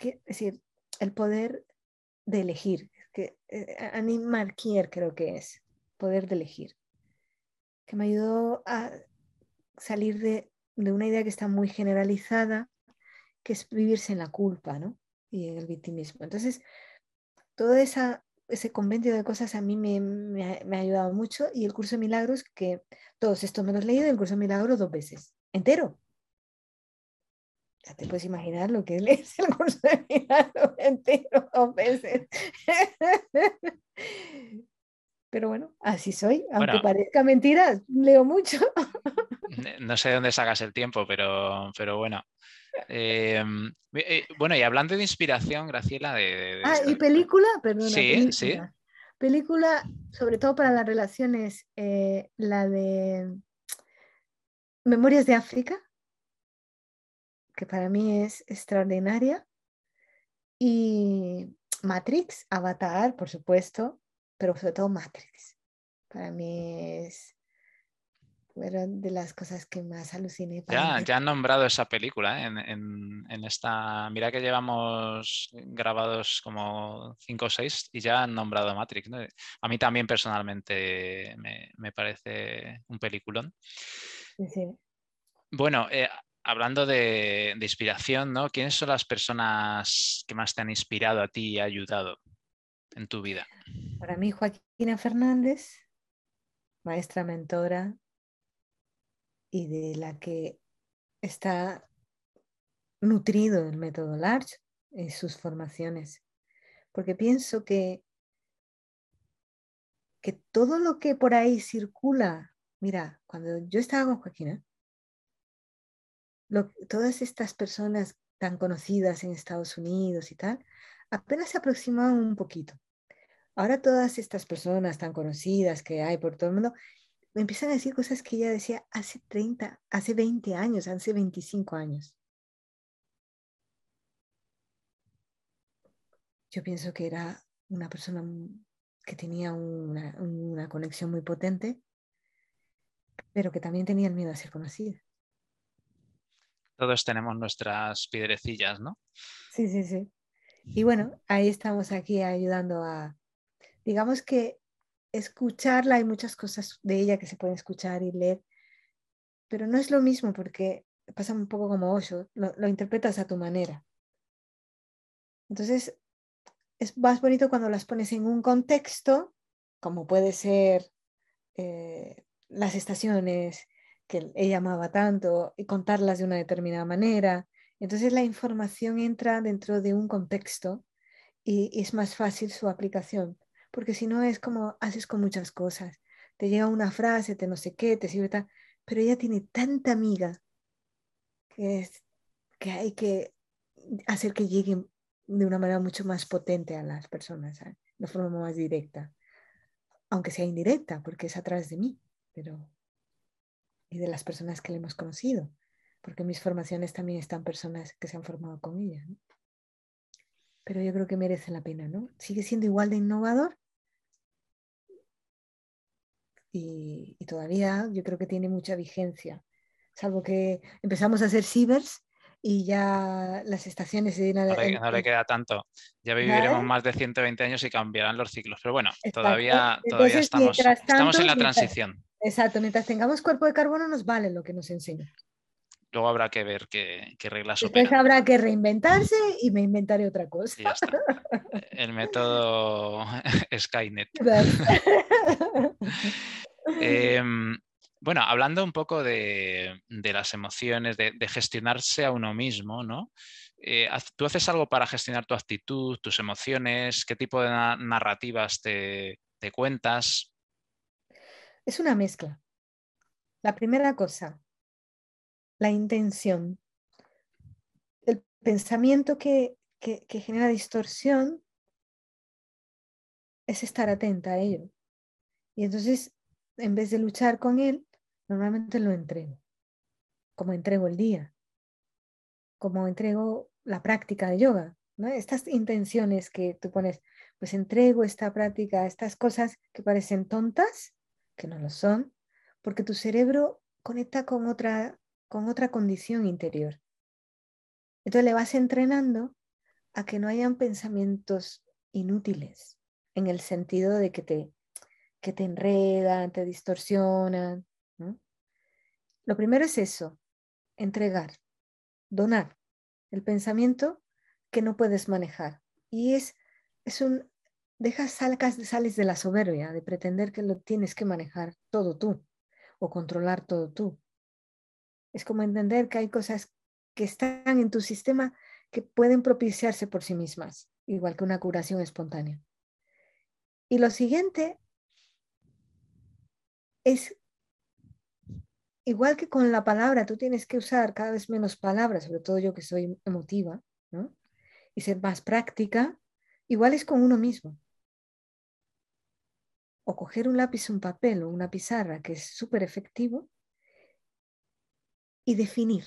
es decir, el poder de elegir, Annie Marquier creo que es, poder de elegir, que me ayudó a salir de, de una idea que está muy generalizada, que es vivirse en la culpa, ¿no? Y en el victimismo. Entonces, todo esa, ese convenio de cosas a mí me, me, ha, ayudado mucho y el curso de milagros, que todos estos me los he leído, el curso de milagros dos veces, entero. Ya te puedes imaginar lo que es el curso de milagros entero dos veces. Pero bueno, así soy. Aunque parezca mentira, leo mucho. no sé de dónde sacas el tiempo, pero, pero bueno. Em, eh, bueno, y hablando de inspiración, Graciela, de... ah, ¿y película? Perdona. Sí, película. sí. Película, sobre todo para las relaciones, eh, la de Memorias de África, que para mí es extraordinaria, y Matrix, Avatar, por supuesto, pero sobre todo Matrix. Para mí es fueron de las cosas que más aluciné. Ya, ya han nombrado esa película ¿eh? en, en, esta. Mira que llevamos grabados como cinco o seis y ya han nombrado Matrix. A mí también personalmente me, me parece un peliculón. Sí. Bueno, eh, hablando de, de, inspiración, ¿no? ¿Quiénes son las personas que más te han inspirado a ti y ayudado en tu vida? Para mí, Joaquina Fernández, maestra mentora y de la que está nutrido el método Large en sus formaciones. Porque pienso que, que todo lo que por ahí circula, mira, cuando yo estaba con Joaquina, todas estas personas tan conocidas en Estados Unidos y tal, apenas se aproximaban un poquito. Ahora todas estas personas tan conocidas que hay por todo el mundo me empiezan a decir cosas que ella decía hace 30, hace 20 años, hace 25 años. Yo pienso que era una persona que tenía una, una conexión muy potente, pero que también tenía el miedo a ser conocida. Todos tenemos nuestras piedrecillas, ¿no? Sí, sí, sí. Y bueno, ahí estamos aquí ayudando a, digamos que escucharla, hay muchas cosas de ella que se pueden escuchar y leer, pero no es lo mismo porque pasa un poco como Osho, lo, interpretas a tu manera. Entonces, es más bonito cuando las pones en un contexto, como puede ser eh, las estaciones que ella amaba tanto, y contarlas de una determinada manera. Entonces la información entra dentro de un contexto y es más fácil su aplicación porque si no es como haces con muchas cosas. Te llega una frase, te no sé qué, te sirve tal, pero ella tiene tanta amiga que, es, que hay que hacer que lleguen de una manera mucho más potente a las personas, de forma más directa, aunque sea indirecta, porque es atrás de mí, pero y de las personas que le hemos conocido, porque mis formaciones también están personas que se han formado con ella. Pero yo creo que merece la pena, ¿no? Sigue siendo igual de innovador, y, todavía yo creo que tiene mucha vigencia, salvo que empezamos a hacer cibers y ya las estaciones se no, le, no le queda tanto. Ya viviremos más de 120 años y cambiarán los ciclos. Pero bueno, todavía, todavía estamos, estamos en la transición. exacto, mientras tengamos cuerpo de carbono nos vale lo que nos enseña. Luego habrá que ver qué, qué reglas Después habrá que reinventarse y me inventaré otra cosa. Ya está. El método Skynet. Em, bueno, hablando un poco de, las emociones, de, gestionarse a uno mismo, ¿no? Eh, ¿Tú haces algo para gestionar tu actitud, tus emociones? ¿Qué tipo de narrativas te, cuentas? Es una mezcla. La primera cosa, la intención. El pensamiento que, que, genera distorsión es estar atenta a ello. Y entonces, en vez de luchar con él, normalmente lo entrego, como entrego el día, como entrego la práctica de yoga. ¿no? Estas intenciones que tú pones, pues entrego esta práctica, estas cosas que parecen tontas, que no lo son, porque tu cerebro conecta con otra, con otra condición interior. Entonces le vas entrenando a que no hayan pensamientos inútiles, en el sentido de que te, que te enredan, te distorsionan. Lo primero es eso, entregar, donar el pensamiento que no puedes manejar. Y es, es un, dejas, sales de la soberbia, de pretender que lo tienes que manejar todo tú o controlar todo tú. Es como entender que hay cosas que están en tu sistema que pueden propiciarse por sí mismas, igual que una curación espontánea. Y lo siguiente es, igual que con la palabra, tú tienes que usar cada vez menos palabras, sobre todo yo que soy emotiva, ¿no? y ser más práctica, igual es con uno mismo. O coger un lápiz, un papel o una pizarra, que es súper efectivo, y definir.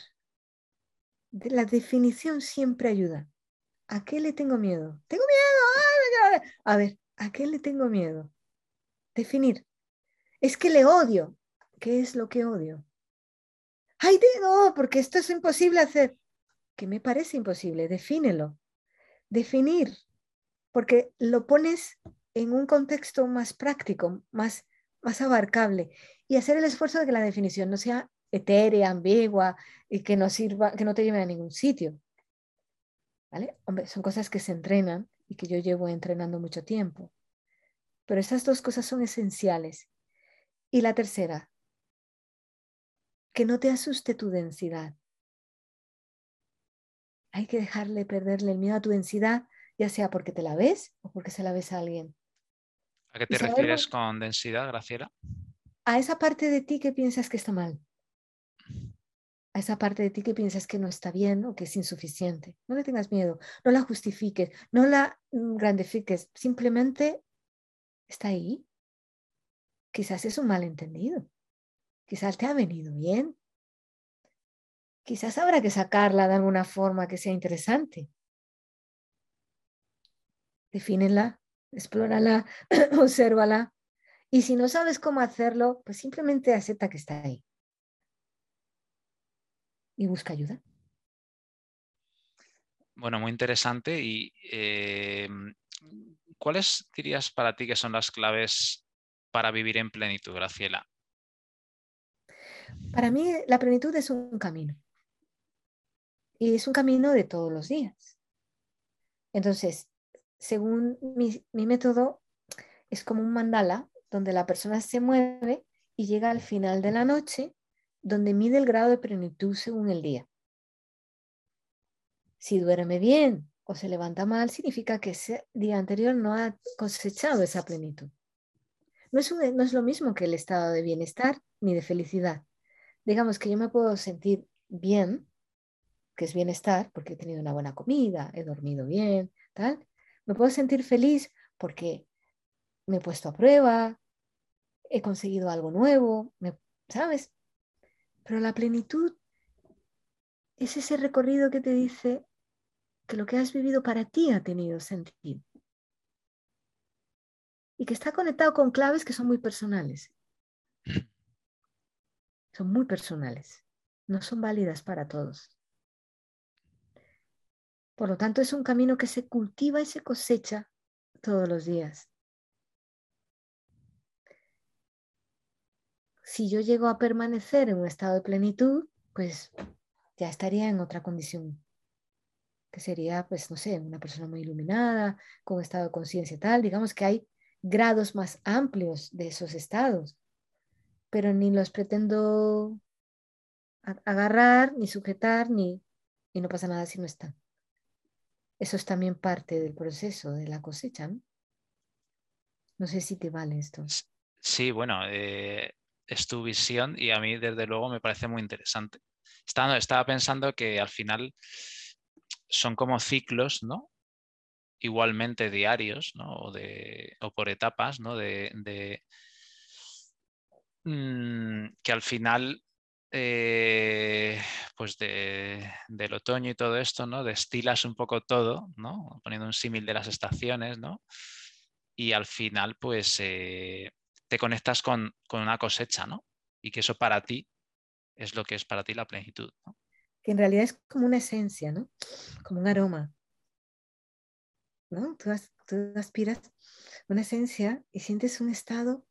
La definición siempre ayuda. ¿A qué le tengo miedo? Tengo miedo. A ver, ¿a qué le tengo miedo? Definir. Es que le odio. ¿Qué es lo que odio? Ay, no, porque esto es imposible hacer. ¿Qué me parece imposible? Defínelo. Definir, porque lo pones en un contexto más práctico, más, más abarcable, y hacer el esfuerzo de que la definición no sea etérea, ambigua y que no sirva, que no te lleve a ningún sitio. ¿Vale? Hombre, son cosas que se entrenan y que yo llevo entrenando mucho tiempo. Pero estas dos cosas son esenciales. Y la tercera, que no te asuste tu densidad. Hay que dejarle perderle el miedo a tu densidad, ya sea porque te la ves o porque se la ves a alguien. ¿A qué te refieres con densidad, Graciela? A esa parte de ti que piensas que está mal. Esa parte de ti que piensas que no está bien o que es insuficiente. No le tengas miedo, no la justifiques, no la mm, grandifiques, simplemente está ahí. Quizás es un malentendido. Quizás te ha venido bien. Quizás habrá que sacarla de alguna forma que sea interesante. Defínela, explórala, obsérvala. Y si no sabes cómo hacerlo, pues simplemente acepta que está ahí. Y busca ayuda. Bueno, muy interesante. ¿Y eh, cuáles dirías para ti que son las claves para vivir en plenitud, Graciela? Para mí la plenitud es un camino. Y es un camino de todos los días. Entonces, según mi, método, es como un mandala donde la persona se mueve y llega al final de la noche, donde mide el grado de plenitud según el día. Si duerme bien o se levanta mal, significa que ese día anterior no ha cosechado esa plenitud. No es, no es lo mismo que el estado de bienestar ni de felicidad. Digamos que yo me puedo sentir bien, que es bienestar, porque he tenido una buena comida, he dormido bien, tal. Me puedo sentir feliz porque me he puesto a prueba, he conseguido algo nuevo, ¿sabes? Pero la plenitud es ese recorrido que te dice que lo que has vivido para ti ha tenido sentido y que está conectado con claves que son muy personales. Son muy personales, no son válidas para todos. Por lo tanto, es un camino que se cultiva y se cosecha todos los días. Si yo llego a permanecer en un estado de plenitud, pues ya estaría en otra condición, que sería, pues, no sé, una persona muy iluminada, con estado de conciencia tal. Digamos que hay grados más amplios de esos estados, pero ni los pretendo agarrar, ni sujetar, ni, y no pasa nada si no están. Eso es también parte del proceso de la cosecha. No, sé si te vale esto. Sí, bueno, eh, es tu visión y a mí desde luego me parece muy interesante. Estaba, estaba pensando que al final son como ciclos, ¿no? Igualmente diarios, ¿no? O, de, o por etapas, ¿no? De, mm, que al final, eh, pues del otoño y todo esto, ¿no? Destilas un poco todo, ¿no? Poniendo un símil de las estaciones, ¿no? Y al final, pues eh, te conectas con, con, una cosecha, ¿no? Y que eso para ti es lo que es para ti la plenitud, que en realidad es como una esencia, ¿no? Como un aroma. ¿No? Tú, aspiras una esencia y sientes un estado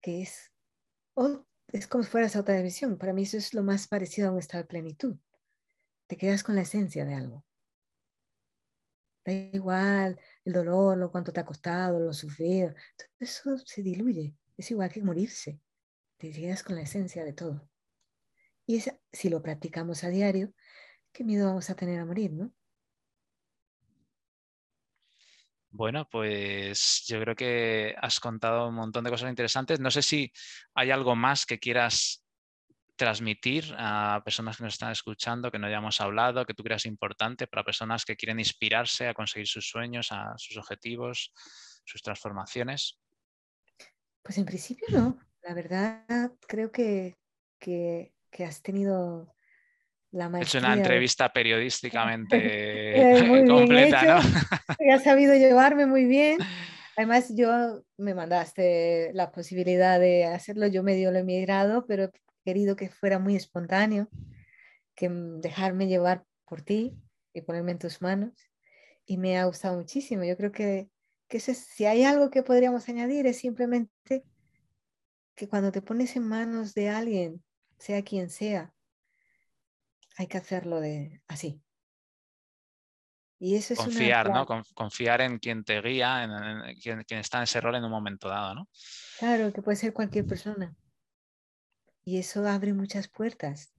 que es, es como si fueras a otra dimensión. Para mí eso es lo más parecido a un estado de plenitud. Te quedas con la esencia de algo. Da igual el dolor, lo cuánto te ha costado, lo sufrido. Todo eso se diluye. Es igual que morirse. Te quedas con la esencia de todo. Y si lo practicamos a diario, ¿qué miedo vamos a tener a morir, no? Bueno, pues yo creo que has contado un montón de cosas interesantes. No sé si hay algo más que quieras transmitir a personas que nos están escuchando, que no hayamos hablado, que tú creas importante para personas que quieren inspirarse a conseguir sus sueños, a sus objetivos, sus transformaciones. Pues en principio no. La verdad creo que, que que has tenido la maestría. Es una entrevista periodísticamente completa, ¿no? has sabido llevarme muy bien. Además, yo me mandaste la posibilidad de hacerlo, yo medio lo he migrado, pero he querido que fuera muy espontáneo, que dejarme llevar por ti y ponerme en tus manos. Y me ha gustado muchísimo. Yo creo que, que si hay algo que podríamos añadir es simplemente que cuando te pones en manos de alguien sea quien sea, hay que hacerlo de así. Y eso es Confiar, ¿no? Confiar en quien te guía, en, quien, está en ese rol en un momento dado, ¿no? Claro, que puede ser cualquier persona. Y eso abre muchas puertas.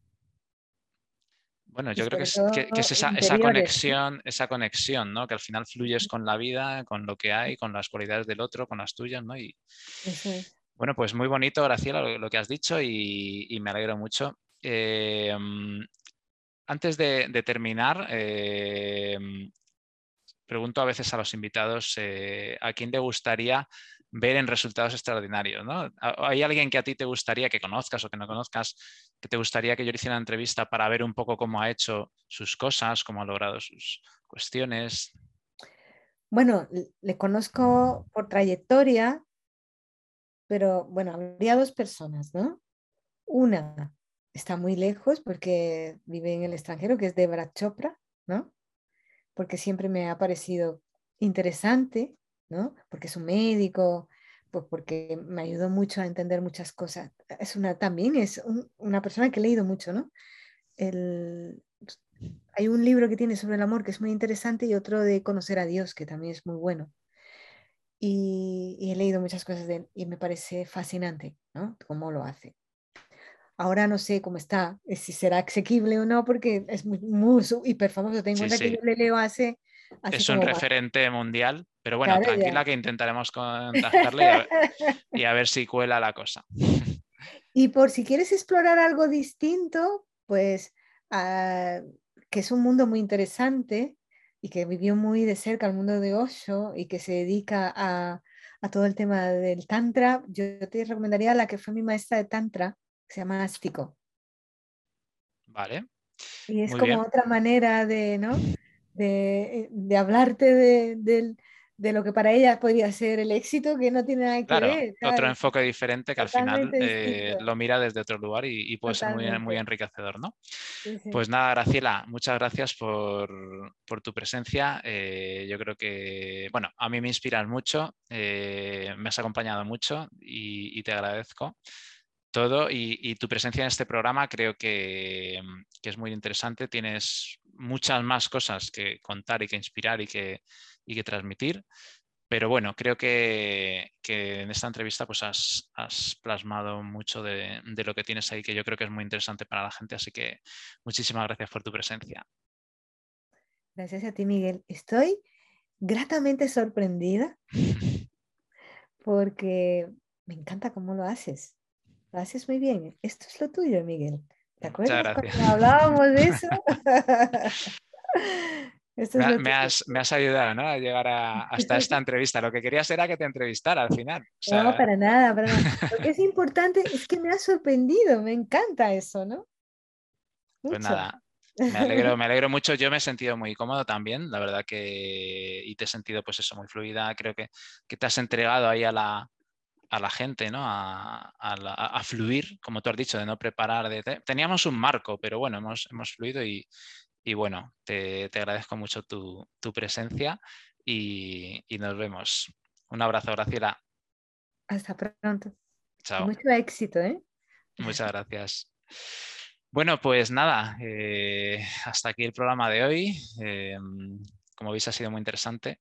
Bueno, yo creo que es, esa, conexión, esa conexión, ¿no? Que al final fluyes con la vida, con lo que hay, con las cualidades del otro, con las tuyas, ¿no? Y, bueno, pues muy bonito, Graciela, lo, que has dicho y, me alegro mucho. Eh, antes de, terminar, eh, pregunto a veces a los invitados eh, a quién te gustaría ver en resultados extraordinarios. ¿no? ¿Hay alguien que a ti te gustaría que conozcas o que no conozcas, que te gustaría que yo le hiciera una entrevista para ver un poco cómo ha hecho sus cosas, cómo ha logrado sus cuestiones? Bueno, le conozco por trayectoria, pero bueno, habría dos personas, ¿no? Una está muy lejos porque vive en el extranjero, que es Debra Chopra, ¿no? Porque siempre me ha parecido interesante, ¿no? Porque es un médico, pues porque me ayudó mucho a entender muchas cosas. Es una, también es una persona que he leído mucho, ¿no? hay un libro que tiene sobre el amor que es muy interesante y otro de conocer a Dios, que también es muy bueno y, he leído muchas cosas de él y me parece fascinante, ¿no? Cómo lo hace. Ahora no sé cómo está, eh, si será asequible o no, porque es muy, muy hiper famoso. Tengo cuenta que yo le leo hace... es un referente mundial, pero bueno, tranquila que intentaremos contactarle y a, ver, si cuela la cosa. Y por si quieres explorar algo distinto, pues ah, que es un mundo muy interesante, y que vivió muy de cerca el mundo de Osho y que se dedica a, a todo el tema del Tantra, yo te recomendaría la que fue mi maestra de Tantra, que se llama Ástico. Vale. Y es como otra manera de, ¿no? De, de hablarte de, del, de lo que para ella podría ser el éxito, que no tiene nada que ver. Otro enfoque diferente que al final eh, lo mira desde otro lugar y, puede ser muy, muy enriquecedor, ¿no? Pues nada, Graciela, muchas gracias por, tu presencia. Eh, yo creo que, bueno, a mí me inspiras mucho, eh, me has acompañado mucho y, te agradezco todo y, tu presencia en este programa creo que, que, es muy interesante. Tienes muchas más cosas que contar y que inspirar y que, y que transmitir. Pero bueno, creo que, en esta entrevista pues has, plasmado mucho de, lo que tienes ahí, que yo creo que es muy interesante para la gente. Así que muchísimas gracias por tu presencia. Gracias a ti, Miguel. Estoy gratamente sorprendida porque me encanta cómo lo haces. Lo haces muy bien. Esto es lo tuyo, Miguel. ¿Te acuerdas cuando hablábamos de eso? Me, has, me, has, ayudado ¿no? a llegar hasta esta entrevista. Lo que querías era que te entrevistara al final. no, para nada, para Lo que es importante es que me ha sorprendido, me encanta eso, ¿no? Pues nada, me alegro, me alegro mucho. Yo me he sentido muy cómodo también, la verdad que, y te he sentido pues eso, muy fluida. Creo que, que te has entregado ahí a la, a la gente, ¿no? A, a, fluir, como tú has dicho, de no preparar. De, teníamos un marco, pero bueno, hemos, hemos fluido y, y bueno, te, agradezco mucho tu, presencia y, nos vemos. Un abrazo, Graciela. Hasta pronto. Chao. Mucho éxito, ¿eh? Muchas gracias. Bueno, pues nada, eh, hasta aquí el programa de hoy. Eh, como veis, ha sido muy interesante.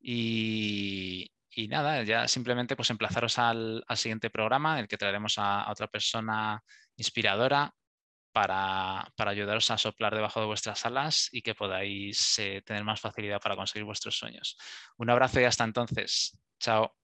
Y, nada, ya simplemente pues emplazaros al, siguiente programa, en el que traeremos a otra persona inspiradora para, ayudaros a soplar debajo de vuestras alas y que podáis eh, tener más facilidad para conseguir vuestros sueños. Un abrazo y hasta entonces. Chao.